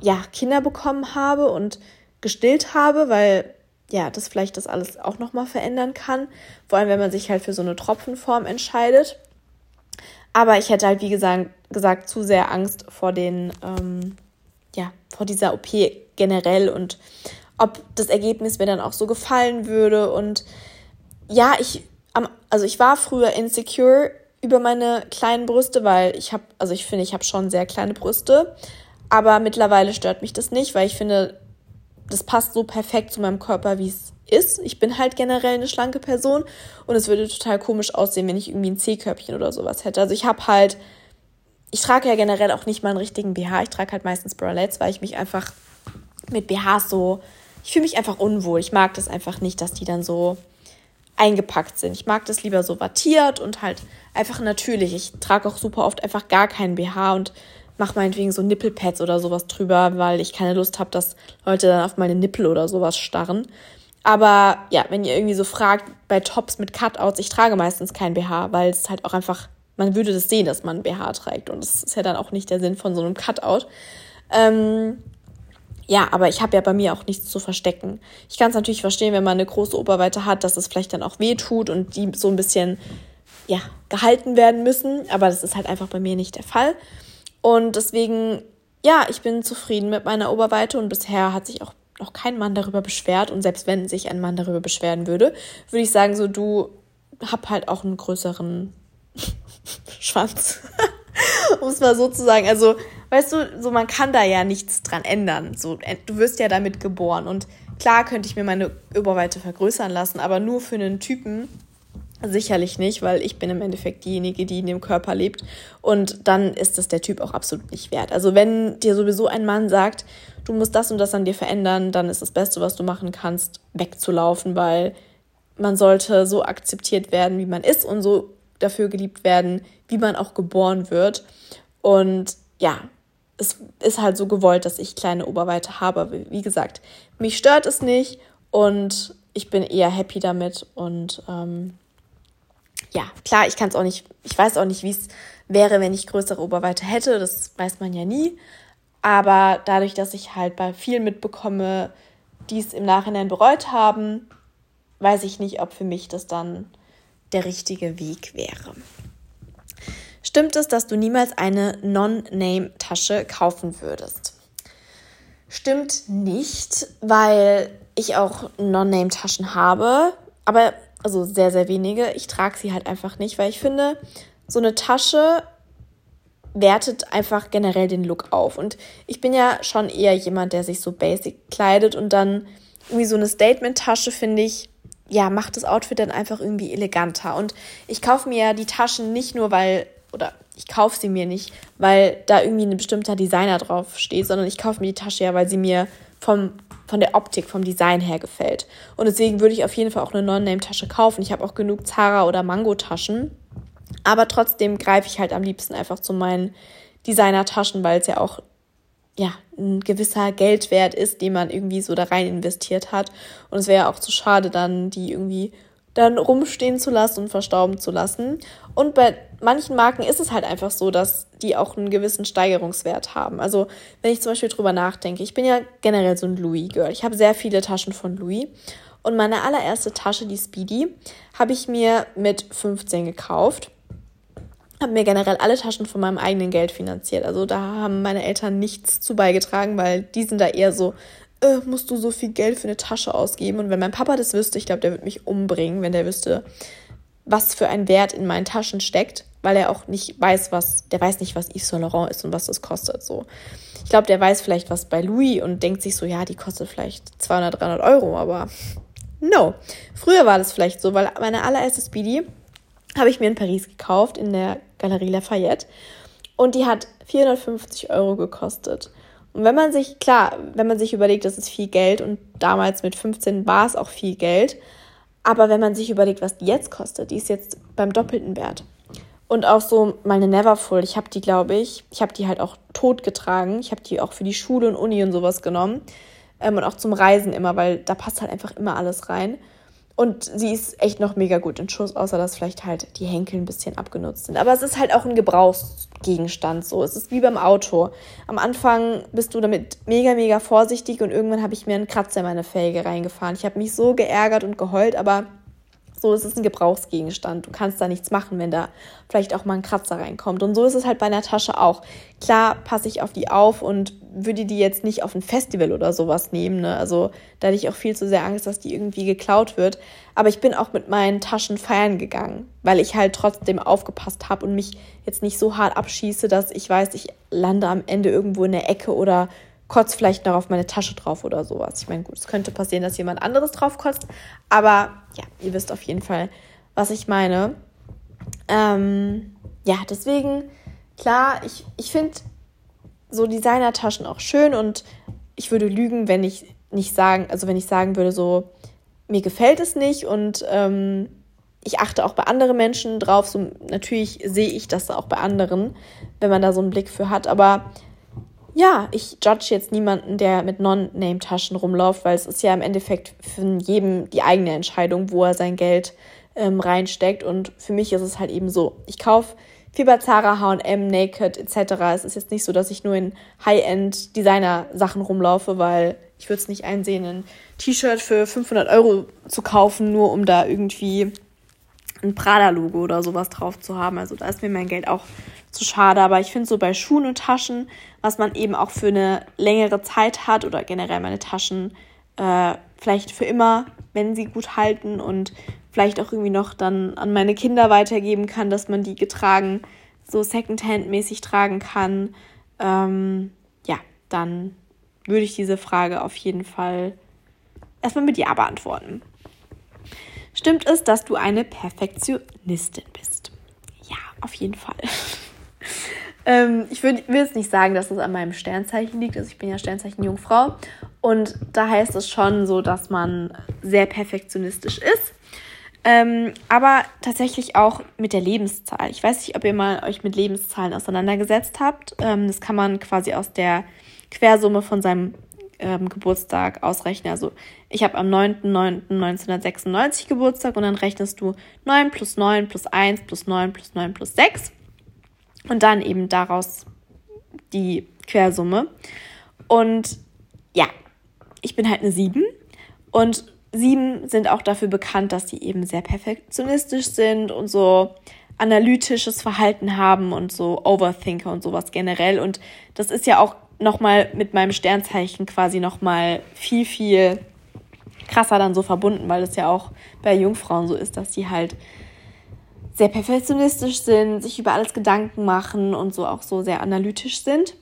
ja Kinder bekommen habe und gestillt habe, weil ja, das vielleicht das alles auch nochmal verändern kann. Vor allem, wenn man sich halt für so eine Tropfenform entscheidet. Aber ich hätte halt, wie gesagt, gesagt zu sehr Angst vor den, ähm, ja, vor dieser OP generell und ob das Ergebnis mir dann auch so gefallen würde. Und ja, ich am, also ich war früher insecure über meine kleinen Brüste, weil ich habe, also ich finde, ich habe schon sehr kleine Brüste, aber mittlerweile stört mich das nicht, weil ich finde, das passt so perfekt zu meinem Körper, wie es ist. Ich bin halt generell eine schlanke Person und es würde total komisch aussehen, wenn ich irgendwie ein C-Körbchen oder sowas hätte. Also ich habe halt, ich trage ja generell auch nicht mal einen richtigen BH. Ich trage halt meistens Bralettes, weil ich mich einfach mit BHs so, ich fühle mich einfach unwohl. Ich mag das einfach nicht, dass die dann so eingepackt sind. Ich mag das lieber so wattiert und halt einfach natürlich. Ich trage auch super oft einfach gar keinen BH und mache meinetwegen so Nippelpads oder sowas drüber, weil ich keine Lust habe, dass Leute dann auf meine Nippel oder sowas starren. Aber ja, wenn ihr irgendwie so fragt, bei Tops mit Cutouts, ich trage meistens kein BH, weil es halt auch einfach, man würde das sehen, dass man BH trägt. Und das ist ja dann auch nicht der Sinn von so einem Cutout. Ähm, ja, aber ich habe ja bei mir auch nichts zu verstecken. Ich kann es natürlich verstehen, wenn man eine große Oberweite hat, dass es vielleicht dann auch weh tut und die so ein bisschen ja, gehalten werden müssen. Aber das ist halt einfach bei mir nicht der Fall. Und deswegen, ja, ich bin zufrieden mit meiner Oberweite und bisher hat sich auch noch kein Mann darüber beschwert. Und selbst wenn sich ein Mann darüber beschweren würde, würde ich sagen, so du hab halt auch einen größeren Schwanz. um es mal so zu sagen. Also weißt du, so man kann da ja nichts dran ändern. So, äh, du wirst ja damit geboren. Und klar könnte ich mir meine Oberweite vergrößern lassen, aber nur für einen Typen sicherlich nicht, weil ich bin im Endeffekt diejenige, die in dem Körper lebt. Und dann ist es der Typ auch absolut nicht wert. Also wenn dir sowieso ein Mann sagt, du musst das und das an dir verändern, dann ist das Beste, was du machen kannst, wegzulaufen, weil man sollte so akzeptiert werden, wie man ist und so dafür geliebt werden, wie man auch geboren wird. Und ja, es ist halt so gewollt, dass ich kleine Oberweite habe. Wie gesagt, mich stört es nicht und ich bin eher happy damit. Und ähm, ja, klar, ich kann es auch nicht, ich weiß auch nicht, wie es wäre, wenn ich größere Oberweite hätte. Das weiß man ja nie. Aber dadurch, dass ich halt bei vielen mitbekomme, die es im Nachhinein bereut haben, weiß ich nicht, ob für mich das dann der richtige Weg wäre. Stimmt es, dass du niemals eine Non-Name-Tasche kaufen würdest? Stimmt nicht, weil ich auch Non-Name-Taschen habe, aber also sehr, sehr wenige. Ich trage sie halt einfach nicht, weil ich finde, so eine Tasche wertet einfach generell den Look auf. Und ich bin ja schon eher jemand, der sich so basic kleidet und dann irgendwie so eine Statement-Tasche, finde ich, ja, macht das Outfit dann einfach irgendwie eleganter. Und ich kaufe mir ja die Taschen nicht nur, weil oder ich kaufe sie mir nicht, weil da irgendwie ein bestimmter Designer drauf steht, sondern ich kaufe mir die Tasche ja, weil sie mir vom, von der Optik, vom Design her gefällt. Und deswegen würde ich auf jeden Fall auch eine Non-Name-Tasche kaufen. Ich habe auch genug Zara- oder Mango-Taschen. Aber trotzdem greife ich halt am liebsten einfach zu meinen Designer-Taschen, weil es ja auch ja, ein gewisser Geldwert ist, den man irgendwie so da rein investiert hat. Und es wäre ja auch zu schade, dann die irgendwie dann rumstehen zu lassen und verstauben zu lassen. Und bei manchen Marken ist es halt einfach so, dass die auch einen gewissen Steigerungswert haben. Also wenn ich zum Beispiel drüber nachdenke, ich bin ja generell so ein Louis-Girl. Ich habe sehr viele Taschen von Louis. Und meine allererste Tasche, die Speedy, habe ich mir mit 15 gekauft. Habe mir generell alle Taschen von meinem eigenen Geld finanziert. Also da haben meine Eltern nichts zu beigetragen, weil die sind da eher so, äh, musst du so viel Geld für eine Tasche ausgeben. Und wenn mein Papa das wüsste, ich glaube, der würde mich umbringen, wenn der wüsste, was für ein Wert in meinen Taschen steckt, weil er auch nicht weiß, was, der weiß nicht, was Yves Saint Laurent ist und was das kostet. So. Ich glaube, der weiß vielleicht was bei Louis und denkt sich so, ja, die kostet vielleicht 200, 300 Euro, aber no. Früher war das vielleicht so, weil meine allererste Speedy habe ich mir in Paris gekauft, in der Galerie Lafayette. Und die hat 450 Euro gekostet. Und wenn man sich, klar, wenn man sich überlegt, das ist viel Geld und damals mit 15 war es auch viel Geld, aber wenn man sich überlegt, was die jetzt kostet, die ist jetzt beim doppelten Wert. Und auch so meine Neverfull, ich habe die, glaube ich, ich habe die halt auch tot getragen. Ich habe die auch für die Schule und Uni und sowas genommen. Ähm, und auch zum Reisen immer, weil da passt halt einfach immer alles rein. Und sie ist echt noch mega gut in Schuss, außer dass vielleicht halt die Henkel ein bisschen abgenutzt sind. Aber es ist halt auch ein Gebrauchsgegenstand so. Es ist wie beim Auto. Am Anfang bist du damit mega, mega vorsichtig und irgendwann habe ich mir einen Kratzer in meine Felge reingefahren. Ich habe mich so geärgert und geheult, aber so ist es ein Gebrauchsgegenstand. Du kannst da nichts machen, wenn da vielleicht auch mal ein Kratzer reinkommt. Und so ist es halt bei einer Tasche auch. Klar passe ich auf die auf und würde die jetzt nicht auf ein Festival oder sowas nehmen. Ne? Also da hätte ich auch viel zu sehr Angst, dass die irgendwie geklaut wird. Aber ich bin auch mit meinen Taschen feiern gegangen, weil ich halt trotzdem aufgepasst habe und mich jetzt nicht so hart abschieße, dass ich weiß, ich lande am Ende irgendwo in der Ecke oder kotze vielleicht noch auf meine Tasche drauf oder sowas. Ich meine, gut, es könnte passieren, dass jemand anderes drauf kotzt, aber ja, ihr wisst auf jeden Fall, was ich meine. Ähm, ja, deswegen, klar, ich, ich finde so Designertaschen auch schön und ich würde lügen, wenn ich nicht sagen, also wenn ich sagen würde, so, mir gefällt es nicht und ähm, ich achte auch bei anderen Menschen drauf. So, natürlich sehe ich das auch bei anderen, wenn man da so einen Blick für hat, aber ja, ich judge jetzt niemanden, der mit Non-Name-Taschen rumläuft, weil es ist ja im Endeffekt für jedem die eigene Entscheidung, wo er sein Geld ähm, reinsteckt. Und für mich ist es halt eben so, ich kaufe viel bei Zara, H&M, Naked etc. Es ist jetzt nicht so, dass ich nur in High-End-Designer-Sachen rumlaufe, weil ich würde es nicht einsehen, ein T-Shirt für 500 Euro zu kaufen, nur um da irgendwie ein Prada-Logo oder sowas drauf zu haben. Also da ist mir mein Geld auch zu schade. Aber ich finde so bei Schuhen und Taschen, was man eben auch für eine längere Zeit hat oder generell meine Taschen äh, vielleicht für immer, wenn sie gut halten und vielleicht auch irgendwie noch dann an meine Kinder weitergeben kann, dass man die getragen so Secondhand-mäßig tragen kann. Ähm, ja, dann würde ich diese Frage auf jeden Fall erstmal mit Ja beantworten. Stimmt es, dass du eine Perfektionistin bist? Ja, auf jeden Fall. ähm, ich würd, will jetzt nicht sagen, dass es an meinem Sternzeichen liegt. Also ich bin ja Sternzeichen Jungfrau. Und da heißt es schon so, dass man sehr perfektionistisch ist. Ähm, aber tatsächlich auch mit der Lebenszahl. Ich weiß nicht, ob ihr mal euch mit Lebenszahlen auseinandergesetzt habt. Ähm, das kann man quasi aus der Quersumme von seinem ähm, Geburtstag ausrechnen. Also ich habe am 9.9.1996 Geburtstag und dann rechnest du 9 plus 9 plus 1 plus 9 plus 9 plus 6 und dann eben daraus die Quersumme. Und ja, ich bin halt eine 7 und 7 sind auch dafür bekannt, dass sie eben sehr perfektionistisch sind und so analytisches Verhalten haben und so Overthinker und sowas generell. Und das ist ja auch nochmal mit meinem Sternzeichen quasi nochmal viel, viel krasser dann so verbunden, weil es ja auch bei Jungfrauen so ist, dass sie halt sehr perfektionistisch sind, sich über alles Gedanken machen und so auch so sehr analytisch sind.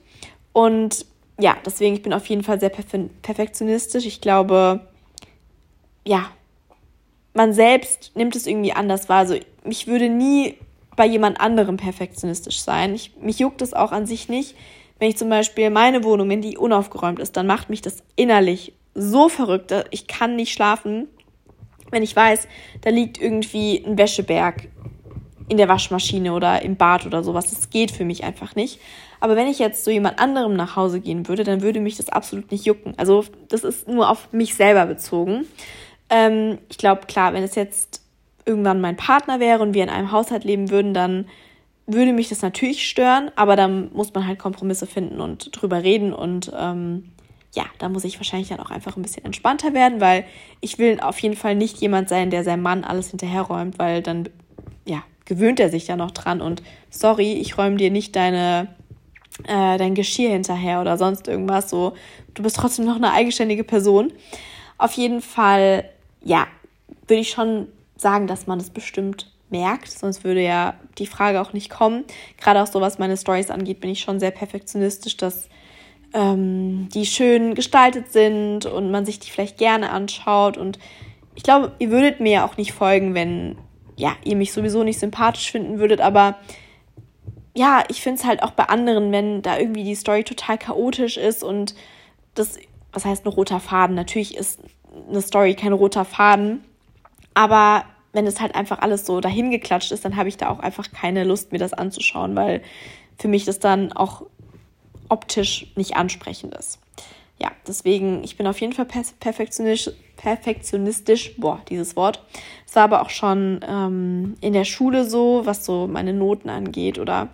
Und ja, deswegen, ich bin auf jeden Fall sehr perfektionistisch. Ich glaube, ja, man selbst nimmt es irgendwie anders wahr. Also ich würde nie bei jemand anderem perfektionistisch sein. Ich, mich juckt es auch an sich nicht, wenn ich zum Beispiel meine Wohnung, wenn die unaufgeräumt ist, dann macht mich das innerlich so verrückt. Ich kann nicht schlafen, wenn ich weiß, da liegt irgendwie ein Wäscheberg in der Waschmaschine oder im Bad oder sowas. Das geht für mich einfach nicht. Aber wenn ich jetzt zu jemand anderem nach Hause gehen würde, dann würde mich das absolut nicht jucken. Also das ist nur auf mich selber bezogen. Ähm, ich glaube, klar, wenn es jetzt irgendwann mein Partner wäre und wir in einem Haushalt leben würden, dann würde mich das natürlich stören, aber dann muss man halt Kompromisse finden und drüber reden und ähm, ja, da muss ich wahrscheinlich dann auch einfach ein bisschen entspannter werden, weil ich will auf jeden Fall nicht jemand sein, der seinem Mann alles hinterherräumt, weil dann ja, gewöhnt er sich ja noch dran und sorry, ich räume dir nicht deine, äh, dein Geschirr hinterher oder sonst irgendwas. So, du bist trotzdem noch eine eigenständige Person. Auf jeden Fall, ja, würde ich schon sagen, dass man das bestimmt merkt, sonst würde ja die Frage auch nicht kommen. Gerade auch so, was meine Stories angeht, bin ich schon sehr perfektionistisch, dass ähm, die schön gestaltet sind und man sich die vielleicht gerne anschaut. Und ich glaube, ihr würdet mir ja auch nicht folgen, wenn ja, ihr mich sowieso nicht sympathisch finden würdet, aber ja, ich finde es halt auch bei anderen, wenn da irgendwie die Story total chaotisch ist und das, was heißt ein roter Faden? Natürlich ist eine Story kein roter Faden, aber wenn es halt einfach alles so dahingeklatscht ist, dann habe ich da auch einfach keine Lust, mir das anzuschauen, weil für mich das dann auch optisch nicht ansprechend ist. Ja, deswegen, ich bin auf jeden Fall perfektionistisch, perfektionistisch, boah, dieses Wort. Es war aber auch schon ähm, in der Schule so, was so meine Noten angeht oder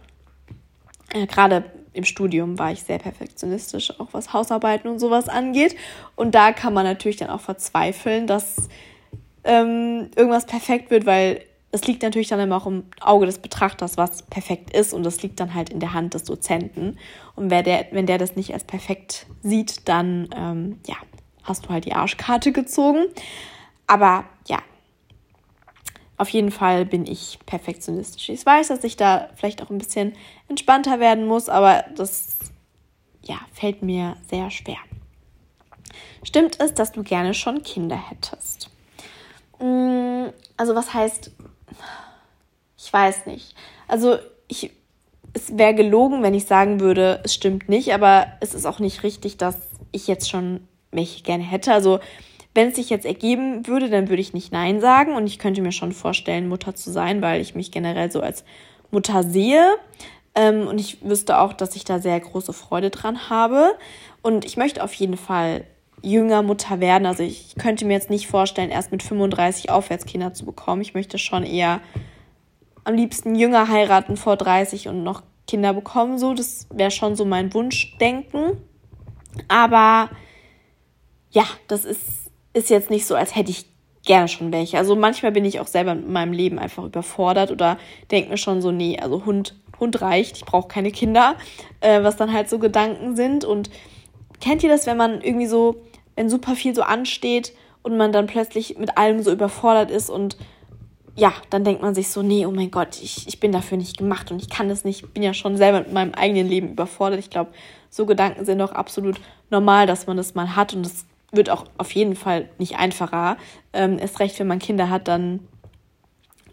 äh, gerade im Studium war ich sehr perfektionistisch, auch was Hausarbeiten und sowas angeht. Und da kann man natürlich dann auch verzweifeln, dass ähm, irgendwas perfekt wird, weil es liegt natürlich dann immer auch im Auge des Betrachters, was perfekt ist und das liegt dann halt in der Hand des Dozenten. Und wer der, wenn der das nicht als perfekt sieht, dann ähm, ja, hast du halt die Arschkarte gezogen. Aber ja, auf jeden Fall bin ich perfektionistisch. Ich weiß, dass ich da vielleicht auch ein bisschen entspannter werden muss, aber das ja, fällt mir sehr schwer. Stimmt es, dass du gerne schon Kinder hättest? Mm, also was heißt, ich weiß nicht. Also ich, es wäre gelogen, wenn ich sagen würde, es stimmt nicht, aber es ist auch nicht richtig, dass ich jetzt schon welche gerne hätte. Also wenn es sich jetzt ergeben würde, dann würde ich nicht Nein sagen und ich könnte mir schon vorstellen, Mutter zu sein, weil ich mich generell so als Mutter sehe. Ähm, und ich wüsste auch, dass ich da sehr große Freude dran habe. Und ich möchte auf jeden Fall jünger Mutter werden. Also ich könnte mir jetzt nicht vorstellen, erst mit 35 aufwärts Kinder zu bekommen. Ich möchte schon eher am liebsten jünger heiraten vor 30 und noch Kinder bekommen. So, das wäre schon so mein Wunschdenken. Aber ja, das ist, ist jetzt nicht so, als hätte ich gerne schon welche. Also manchmal bin ich auch selber in meinem Leben einfach überfordert oder denke mir schon so, nee, also Hund, Hund reicht, ich brauche keine Kinder, äh, was dann halt so Gedanken sind. Und kennt ihr das, wenn man irgendwie so wenn super viel so ansteht und man dann plötzlich mit allem so überfordert ist und ja, dann denkt man sich so, nee, oh mein Gott, ich, ich bin dafür nicht gemacht und ich kann das nicht, bin ja schon selber mit meinem eigenen Leben überfordert. Ich glaube, so Gedanken sind doch absolut normal, dass man das mal hat und es wird auch auf jeden Fall nicht einfacher. Ähm, erst recht, wenn man Kinder hat, dann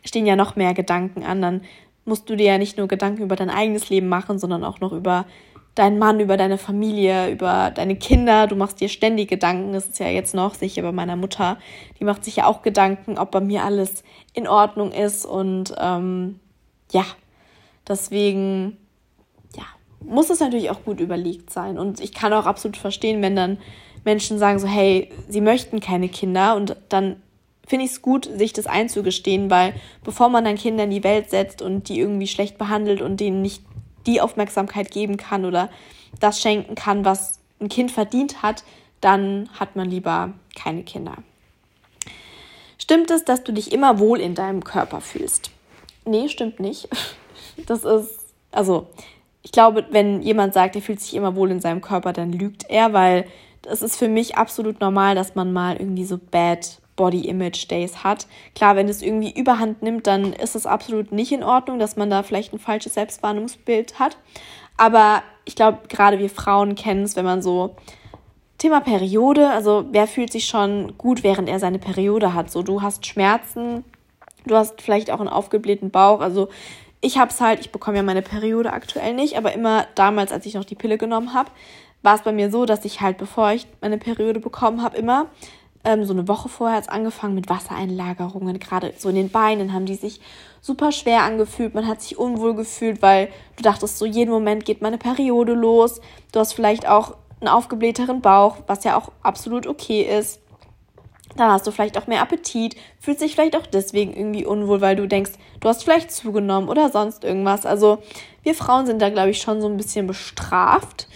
stehen ja noch mehr Gedanken an. Dann musst du dir ja nicht nur Gedanken über dein eigenes Leben machen, sondern auch noch über deinen Mann, über deine Familie, über deine Kinder. Du machst dir ständig Gedanken. Das ist ja jetzt noch sicher bei meiner Mutter. Die macht sich ja auch Gedanken, ob bei mir alles in Ordnung ist. Und ähm, ja, deswegen ja, muss es natürlich auch gut überlegt sein. Und ich kann auch absolut verstehen, wenn dann Menschen sagen so, hey, sie möchten keine Kinder. Und dann finde ich es gut, sich das einzugestehen, weil bevor man dann Kinder in die Welt setzt und die irgendwie schlecht behandelt und denen nicht die Aufmerksamkeit geben kann oder das schenken kann, was ein Kind verdient hat, dann hat man lieber keine Kinder. Stimmt es, dass du dich immer wohl in deinem Körper fühlst? Nee, stimmt nicht. Das ist, also, ich glaube, wenn jemand sagt, er fühlt sich immer wohl in seinem Körper, dann lügt er, weil es ist für mich absolut normal, dass man mal irgendwie so Bad Body Image Days hat. Klar, wenn es irgendwie überhand nimmt, dann ist es absolut nicht in Ordnung, dass man da vielleicht ein falsches Selbstwahrnehmungsbild hat. Aber ich glaube, gerade wir Frauen kennen es, wenn man so Thema Periode, also wer fühlt sich schon gut, während er seine Periode hat? So, du hast Schmerzen, du hast vielleicht auch einen aufgeblähten Bauch. Also ich habe es halt, ich bekomme ja meine Periode aktuell nicht, aber immer damals, als ich noch die Pille genommen habe, war es bei mir so, dass ich halt, bevor ich meine Periode bekommen habe, immer ähm, so eine Woche vorher hat es angefangen mit Wassereinlagerungen. Gerade so in den Beinen haben die sich super schwer angefühlt. Man hat sich unwohl gefühlt, weil du dachtest, so jeden Moment geht meine Periode los. Du hast vielleicht auch einen aufgeblähteren Bauch, was ja auch absolut okay ist. Dann hast du vielleicht auch mehr Appetit, fühlst dich vielleicht auch deswegen irgendwie unwohl, weil du denkst, du hast vielleicht zugenommen oder sonst irgendwas. Also wir Frauen sind da, glaube ich, schon so ein bisschen bestraft.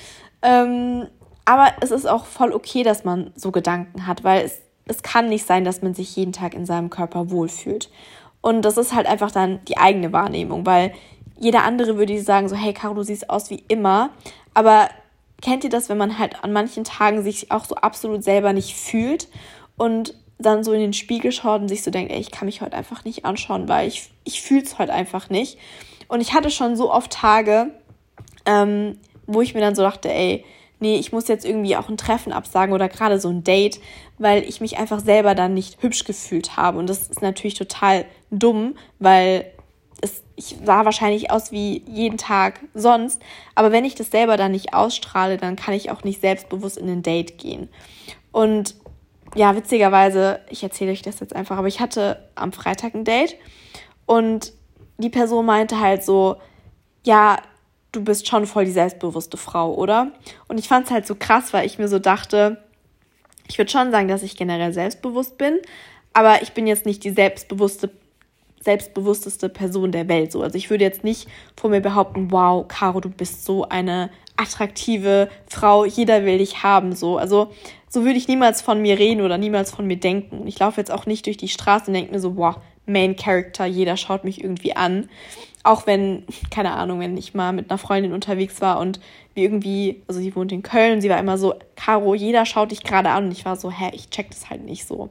Ähm, aber es ist auch voll okay, dass man so Gedanken hat, weil es, es kann nicht sein, dass man sich jeden Tag in seinem Körper wohlfühlt. Und das ist halt einfach dann die eigene Wahrnehmung, weil jeder andere würde sagen so, hey Caro, du siehst aus wie immer. Aber kennt ihr das, wenn man halt an manchen Tagen sich auch so absolut selber nicht fühlt und dann so in den Spiegel schaut und sich so denkt, ey, ich kann mich heute einfach nicht anschauen, weil ich, ich fühle es heute einfach nicht. Und ich hatte schon so oft Tage, ähm, wo ich mir dann so dachte, ey, nee, ich muss jetzt irgendwie auch ein Treffen absagen oder gerade so ein Date, weil ich mich einfach selber dann nicht hübsch gefühlt habe. Und das ist natürlich total dumm, weil es, ich sah wahrscheinlich aus wie jeden Tag sonst. Aber wenn ich das selber dann nicht ausstrahle, dann kann ich auch nicht selbstbewusst in ein Date gehen. Und ja, witzigerweise, ich erzähle euch das jetzt einfach, aber ich hatte am Freitag ein Date und die Person meinte halt so, ja, du bist schon voll die selbstbewusste Frau, oder? Und ich fand es halt so krass, weil ich mir so dachte, ich würde schon sagen, dass ich generell selbstbewusst bin, aber ich bin jetzt nicht die selbstbewusste selbstbewussteste Person der Welt. So. Also ich würde jetzt nicht vor mir behaupten, wow, Caro, du bist so eine attraktive Frau, jeder will dich haben. So. Also so würde ich niemals von mir reden oder niemals von mir denken. Ich laufe jetzt auch nicht durch die Straße und denke mir so, wow, Main Character, jeder schaut mich irgendwie an. Auch wenn, keine Ahnung, wenn ich mal mit einer Freundin unterwegs war und wir irgendwie, also sie wohnt in Köln, sie war immer so, Caro, jeder schaut dich gerade an und ich war so, hä, ich check das halt nicht so.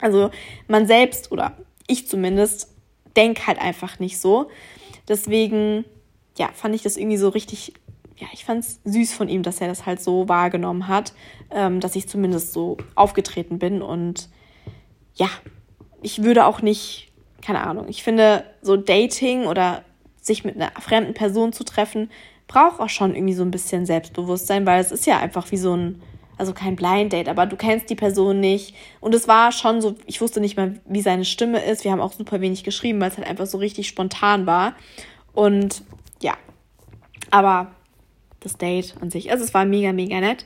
Also man selbst oder ich zumindest denke halt einfach nicht so. Deswegen, ja, fand ich das irgendwie so richtig, ja, ich fand es süß von ihm, dass er das halt so wahrgenommen hat, ähm, dass ich zumindest so aufgetreten bin und ja, ich würde auch nicht, keine Ahnung, ich finde, so Dating oder sich mit einer fremden Person zu treffen, braucht auch schon irgendwie so ein bisschen Selbstbewusstsein, weil es ist ja einfach wie so ein, also kein Blind Date, aber du kennst die Person nicht. Und es war schon so, ich wusste nicht mal, wie seine Stimme ist. Wir haben auch super wenig geschrieben, weil es halt einfach so richtig spontan war. Und ja, aber das Date an sich, also es war mega, mega nett.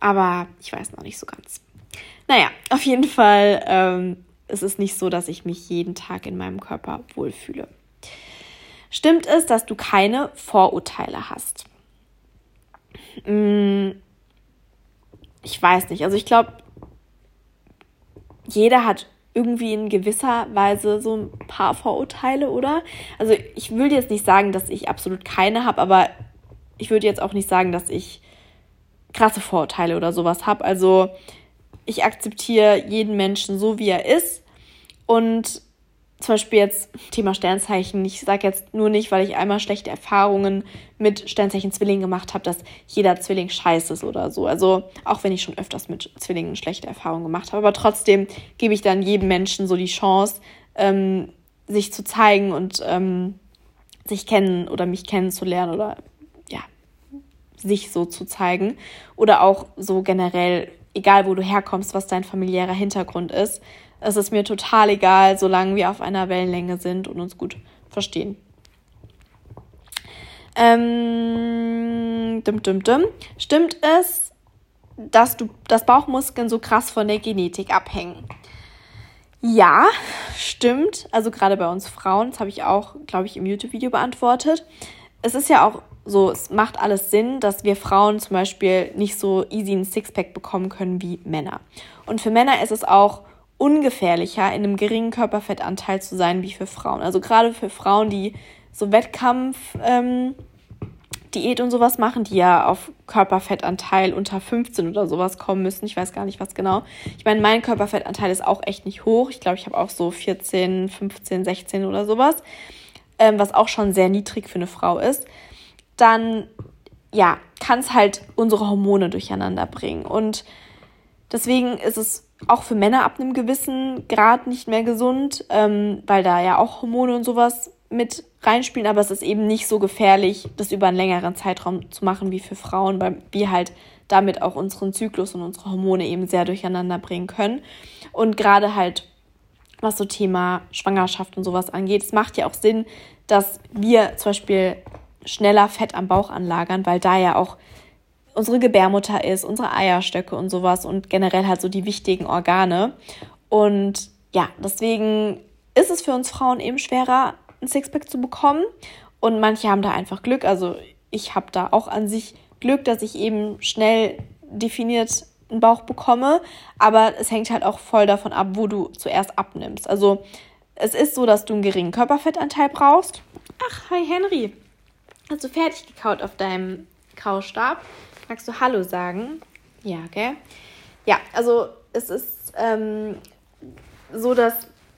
Aber ich weiß noch nicht so ganz. Naja, auf jeden Fall ähm, es ist nicht so, dass ich mich jeden Tag in meinem Körper wohlfühle. Stimmt es, dass du keine Vorurteile hast? Hm, ich weiß nicht. Also ich glaube, jeder hat irgendwie in gewisser Weise so ein paar Vorurteile, oder? Also ich würde jetzt nicht sagen, dass ich absolut keine habe, aber ich würde jetzt auch nicht sagen, dass ich krasse Vorurteile oder sowas habe. Also ich akzeptiere jeden Menschen so, wie er ist und zum Beispiel jetzt Thema Sternzeichen. Ich sage jetzt nur nicht, weil ich einmal schlechte Erfahrungen mit Sternzeichen Zwillingen gemacht habe, dass jeder Zwilling scheiße ist oder so. Also auch wenn ich schon öfters mit Zwillingen schlechte Erfahrungen gemacht habe. Aber trotzdem gebe ich dann jedem Menschen so die Chance, ähm, sich zu zeigen und ähm, sich kennen oder mich kennenzulernen oder ja, sich so zu zeigen. Oder auch so generell, egal wo du herkommst, was dein familiärer Hintergrund ist es ist mir total egal, solange wir auf einer Wellenlänge sind und uns gut verstehen. Ähm, dum, dum, dum. Stimmt es, dass, du, dass Bauchmuskeln so krass von der Genetik abhängen? Ja, stimmt. Also gerade bei uns Frauen, das habe ich auch, glaube ich, im YouTube-Video beantwortet. Es ist ja auch so, es macht alles Sinn, dass wir Frauen zum Beispiel nicht so easy ein Sixpack bekommen können wie Männer. Und für Männer ist es auch ungefährlicher, in einem geringen Körperfettanteil zu sein wie für Frauen. Also gerade für Frauen, die so Wettkampf ähm, Diät und sowas machen, die ja auf Körperfettanteil unter 15 oder sowas kommen müssen. Ich weiß gar nicht, was genau. Ich meine, mein Körperfettanteil ist auch echt nicht hoch. Ich glaube, ich habe auch so 14, 15, 16 oder sowas, ähm, was auch schon sehr niedrig für eine Frau ist. Dann, ja, kann es halt unsere Hormone durcheinander bringen. Und deswegen ist es auch für Männer ab einem gewissen Grad nicht mehr gesund, ähm, weil da ja auch Hormone und sowas mit reinspielen, aber es ist eben nicht so gefährlich, das über einen längeren Zeitraum zu machen wie für Frauen, weil wir halt damit auch unseren Zyklus und unsere Hormone eben sehr durcheinander bringen können. Und gerade halt, was so Thema Schwangerschaft und sowas angeht, es macht ja auch Sinn, dass wir zum Beispiel schneller Fett am Bauch anlagern, weil da ja auch unsere Gebärmutter ist, unsere Eierstöcke und sowas und generell halt so die wichtigen Organe. Und ja, deswegen ist es für uns Frauen eben schwerer, ein Sixpack zu bekommen. Und manche haben da einfach Glück. Also ich habe da auch an sich Glück, dass ich eben schnell definiert einen Bauch bekomme. Aber es hängt halt auch voll davon ab, wo du zuerst abnimmst. Also es ist so, dass du einen geringen Körperfettanteil brauchst. Ach, hi Henry. Hast du fertig gekaut auf deinem Kaustab? Magst du Hallo sagen? Ja, gell? Ja, also es ist ähm, so, dass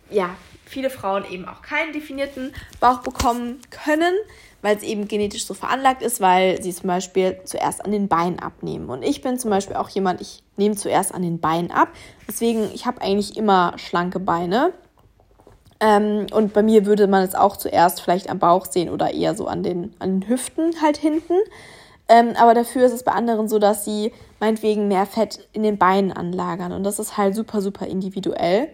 ja, viele Frauen eben auch keinen definierten Bauch bekommen können, weil es eben genetisch so veranlagt ist, weil sie zum Beispiel zuerst an den Beinen abnehmen. Und ich bin zum Beispiel auch jemand, ich nehme zuerst an den Beinen ab. Deswegen, ich habe eigentlich immer schlanke Beine. Ähm, und bei mir würde man es auch zuerst vielleicht am Bauch sehen oder eher so an den, an den Hüften halt hinten. Ähm, aber dafür ist es bei anderen so, dass sie meinetwegen mehr Fett in den Beinen anlagern. Und das ist halt super, super individuell.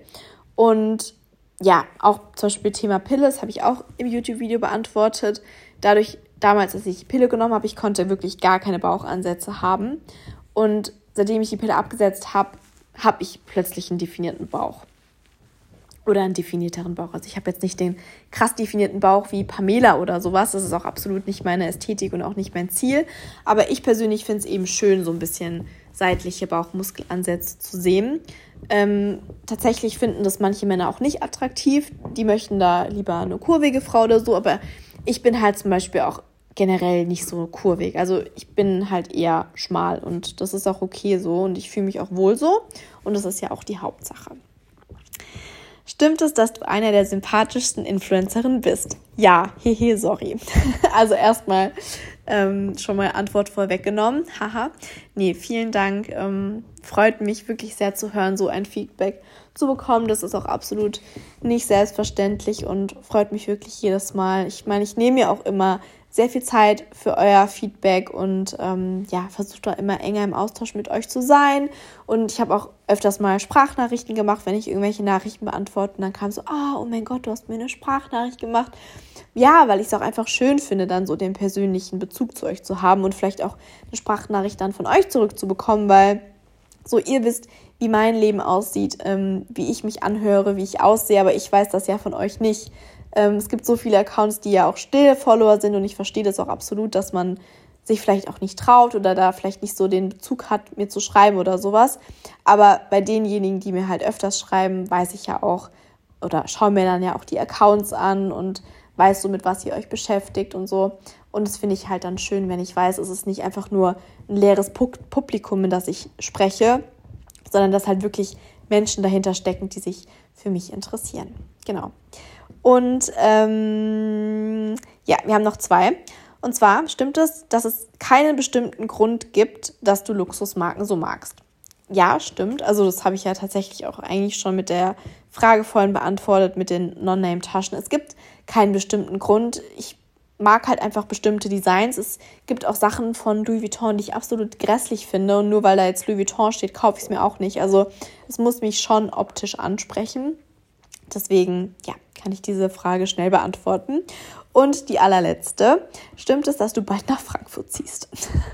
Und ja, auch zum Beispiel Thema Pille, das habe ich auch im YouTube-Video beantwortet. Dadurch, damals, als ich die Pille genommen habe, ich konnte wirklich gar keine Bauchansätze haben. Und seitdem ich die Pille abgesetzt habe, habe ich plötzlich einen definierten Bauch oder einen definierteren Bauch. Also ich habe jetzt nicht den krass definierten Bauch wie Pamela oder sowas. Das ist auch absolut nicht meine Ästhetik und auch nicht mein Ziel. Aber ich persönlich finde es eben schön, so ein bisschen seitliche Bauchmuskelansätze zu sehen. Ähm, tatsächlich finden das manche Männer auch nicht attraktiv. Die möchten da lieber eine kurvige Frau oder so. Aber ich bin halt zum Beispiel auch generell nicht so kurvig. Also ich bin halt eher schmal und das ist auch okay so und ich fühle mich auch wohl so und das ist ja auch die Hauptsache. Stimmt es, dass du einer der sympathischsten Influencerinnen bist? Ja, hehe, sorry. Also erstmal ähm, schon mal Antwort vorweggenommen. Haha. Nee, vielen Dank. Ähm, freut mich wirklich sehr zu hören, so ein Feedback zu bekommen. Das ist auch absolut nicht selbstverständlich und freut mich wirklich jedes Mal. Ich meine, ich nehme mir auch immer sehr viel Zeit für euer Feedback und ähm, ja, versucht da immer enger im Austausch mit euch zu sein. Und ich habe auch öfters mal Sprachnachrichten gemacht, wenn ich irgendwelche Nachrichten beantworte. Und dann kam so, oh, oh mein Gott, du hast mir eine Sprachnachricht gemacht. Ja, weil ich es auch einfach schön finde, dann so den persönlichen Bezug zu euch zu haben und vielleicht auch eine Sprachnachricht dann von euch zurückzubekommen, weil so ihr wisst, wie mein Leben aussieht, ähm, wie ich mich anhöre, wie ich aussehe, aber ich weiß das ja von euch nicht. Ähm, es gibt so viele Accounts, die ja auch stille Follower sind und ich verstehe das auch absolut, dass man sich vielleicht auch nicht traut oder da vielleicht nicht so den Bezug hat, mir zu schreiben oder sowas. Aber bei denjenigen, die mir halt öfters schreiben, weiß ich ja auch oder schaue mir dann ja auch die Accounts an und weiß so, mit was ihr euch beschäftigt und so. Und das finde ich halt dann schön, wenn ich weiß, es ist nicht einfach nur ein leeres Publikum, in das ich spreche, sondern dass halt wirklich Menschen dahinter stecken, die sich für mich interessieren. Genau. Und ähm, ja, wir haben noch zwei. Und zwar stimmt es, dass es keinen bestimmten Grund gibt, dass du Luxusmarken so magst. Ja, stimmt. Also das habe ich ja tatsächlich auch eigentlich schon mit der Frage vorhin beantwortet mit den Non-Name-Taschen. Es gibt keinen bestimmten Grund. Ich mag halt einfach bestimmte Designs. Es gibt auch Sachen von Louis Vuitton, die ich absolut grässlich finde. Und nur weil da jetzt Louis Vuitton steht, kaufe ich es mir auch nicht. Also es muss mich schon optisch ansprechen. Deswegen, ja, kann ich diese Frage schnell beantworten. Und die allerletzte. Stimmt es, dass du bald nach Frankfurt ziehst?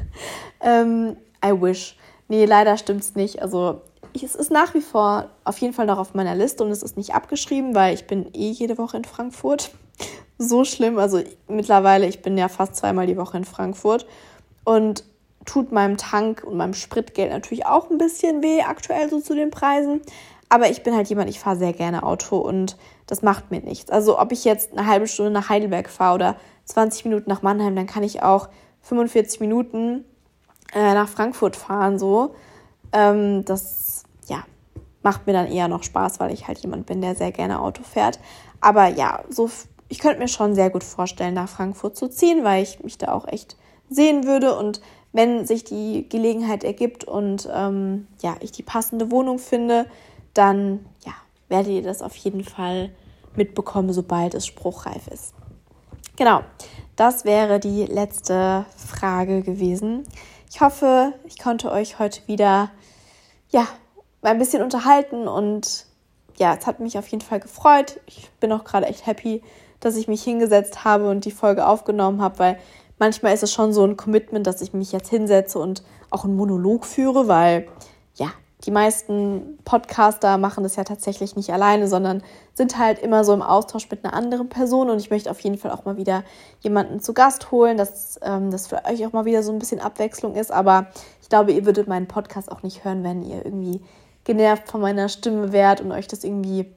ähm, I wish. Nee, leider stimmt es nicht. Also es ist nach wie vor auf jeden Fall noch auf meiner Liste und es ist nicht abgeschrieben, weil ich bin eh jede Woche in Frankfurt. So schlimm. Also mittlerweile, ich bin ja fast zweimal die Woche in Frankfurt und tut meinem Tank und meinem Spritgeld natürlich auch ein bisschen weh aktuell so zu den Preisen. Aber ich bin halt jemand, ich fahre sehr gerne Auto und das macht mir nichts. Also ob ich jetzt eine halbe Stunde nach Heidelberg fahre oder 20 Minuten nach Mannheim, dann kann ich auch 45 Minuten äh, nach Frankfurt fahren. So, ähm, das ja macht mir dann eher noch Spaß, weil ich halt jemand bin, der sehr gerne Auto fährt. Aber ja, so ich könnte mir schon sehr gut vorstellen, nach Frankfurt zu ziehen, weil ich mich da auch echt sehen würde und wenn sich die Gelegenheit ergibt und ähm, ja, ich die passende Wohnung finde, dann ja, werdet ihr das auf jeden Fall mitbekommen, sobald es spruchreif ist. Genau, das wäre die letzte Frage gewesen. Ich hoffe, ich konnte euch heute wieder ja, ein bisschen unterhalten und ja, es hat mich auf jeden Fall gefreut. Ich bin auch gerade echt happy, dass ich mich hingesetzt habe und die Folge aufgenommen habe, weil manchmal ist es schon so ein Commitment, dass ich mich jetzt hinsetze und auch einen Monolog führe, weil ja, die meisten Podcaster machen das ja tatsächlich nicht alleine, sondern sind halt immer so im Austausch mit einer anderen Person. Und ich möchte auf jeden Fall auch mal wieder jemanden zu Gast holen, dass ähm, das für euch auch mal wieder so ein bisschen Abwechslung ist. Aber ich glaube, ihr würdet meinen Podcast auch nicht hören, wenn ihr irgendwie genervt von meiner Stimme wärt und euch das irgendwie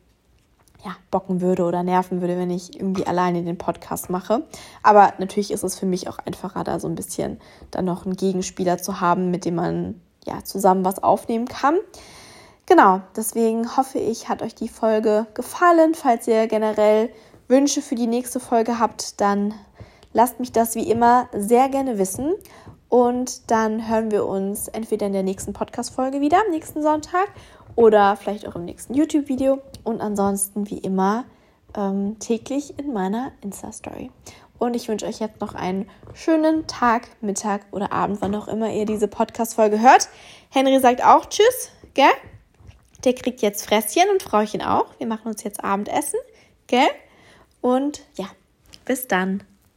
ja, bocken würde oder nerven würde, wenn ich irgendwie alleine den Podcast mache. Aber natürlich ist es für mich auch einfacher, da so ein bisschen dann noch einen Gegenspieler zu haben, mit dem man ja zusammen was aufnehmen kann. Genau, deswegen hoffe ich, hat euch die Folge gefallen. Falls ihr generell Wünsche für die nächste Folge habt, dann lasst mich das wie immer sehr gerne wissen. Und dann hören wir uns entweder in der nächsten Podcast-Folge wieder am nächsten Sonntag oder vielleicht auch im nächsten YouTube-Video. Und ansonsten wie immer ähm, täglich in meiner Insta-Story. Und ich wünsche euch jetzt noch einen schönen Tag, Mittag oder Abend, wann auch immer ihr diese Podcast-Folge hört. Henry sagt auch Tschüss, gell? Der kriegt jetzt Fresschen und Frauchen auch. Wir machen uns jetzt Abendessen, gell? Und ja, bis dann.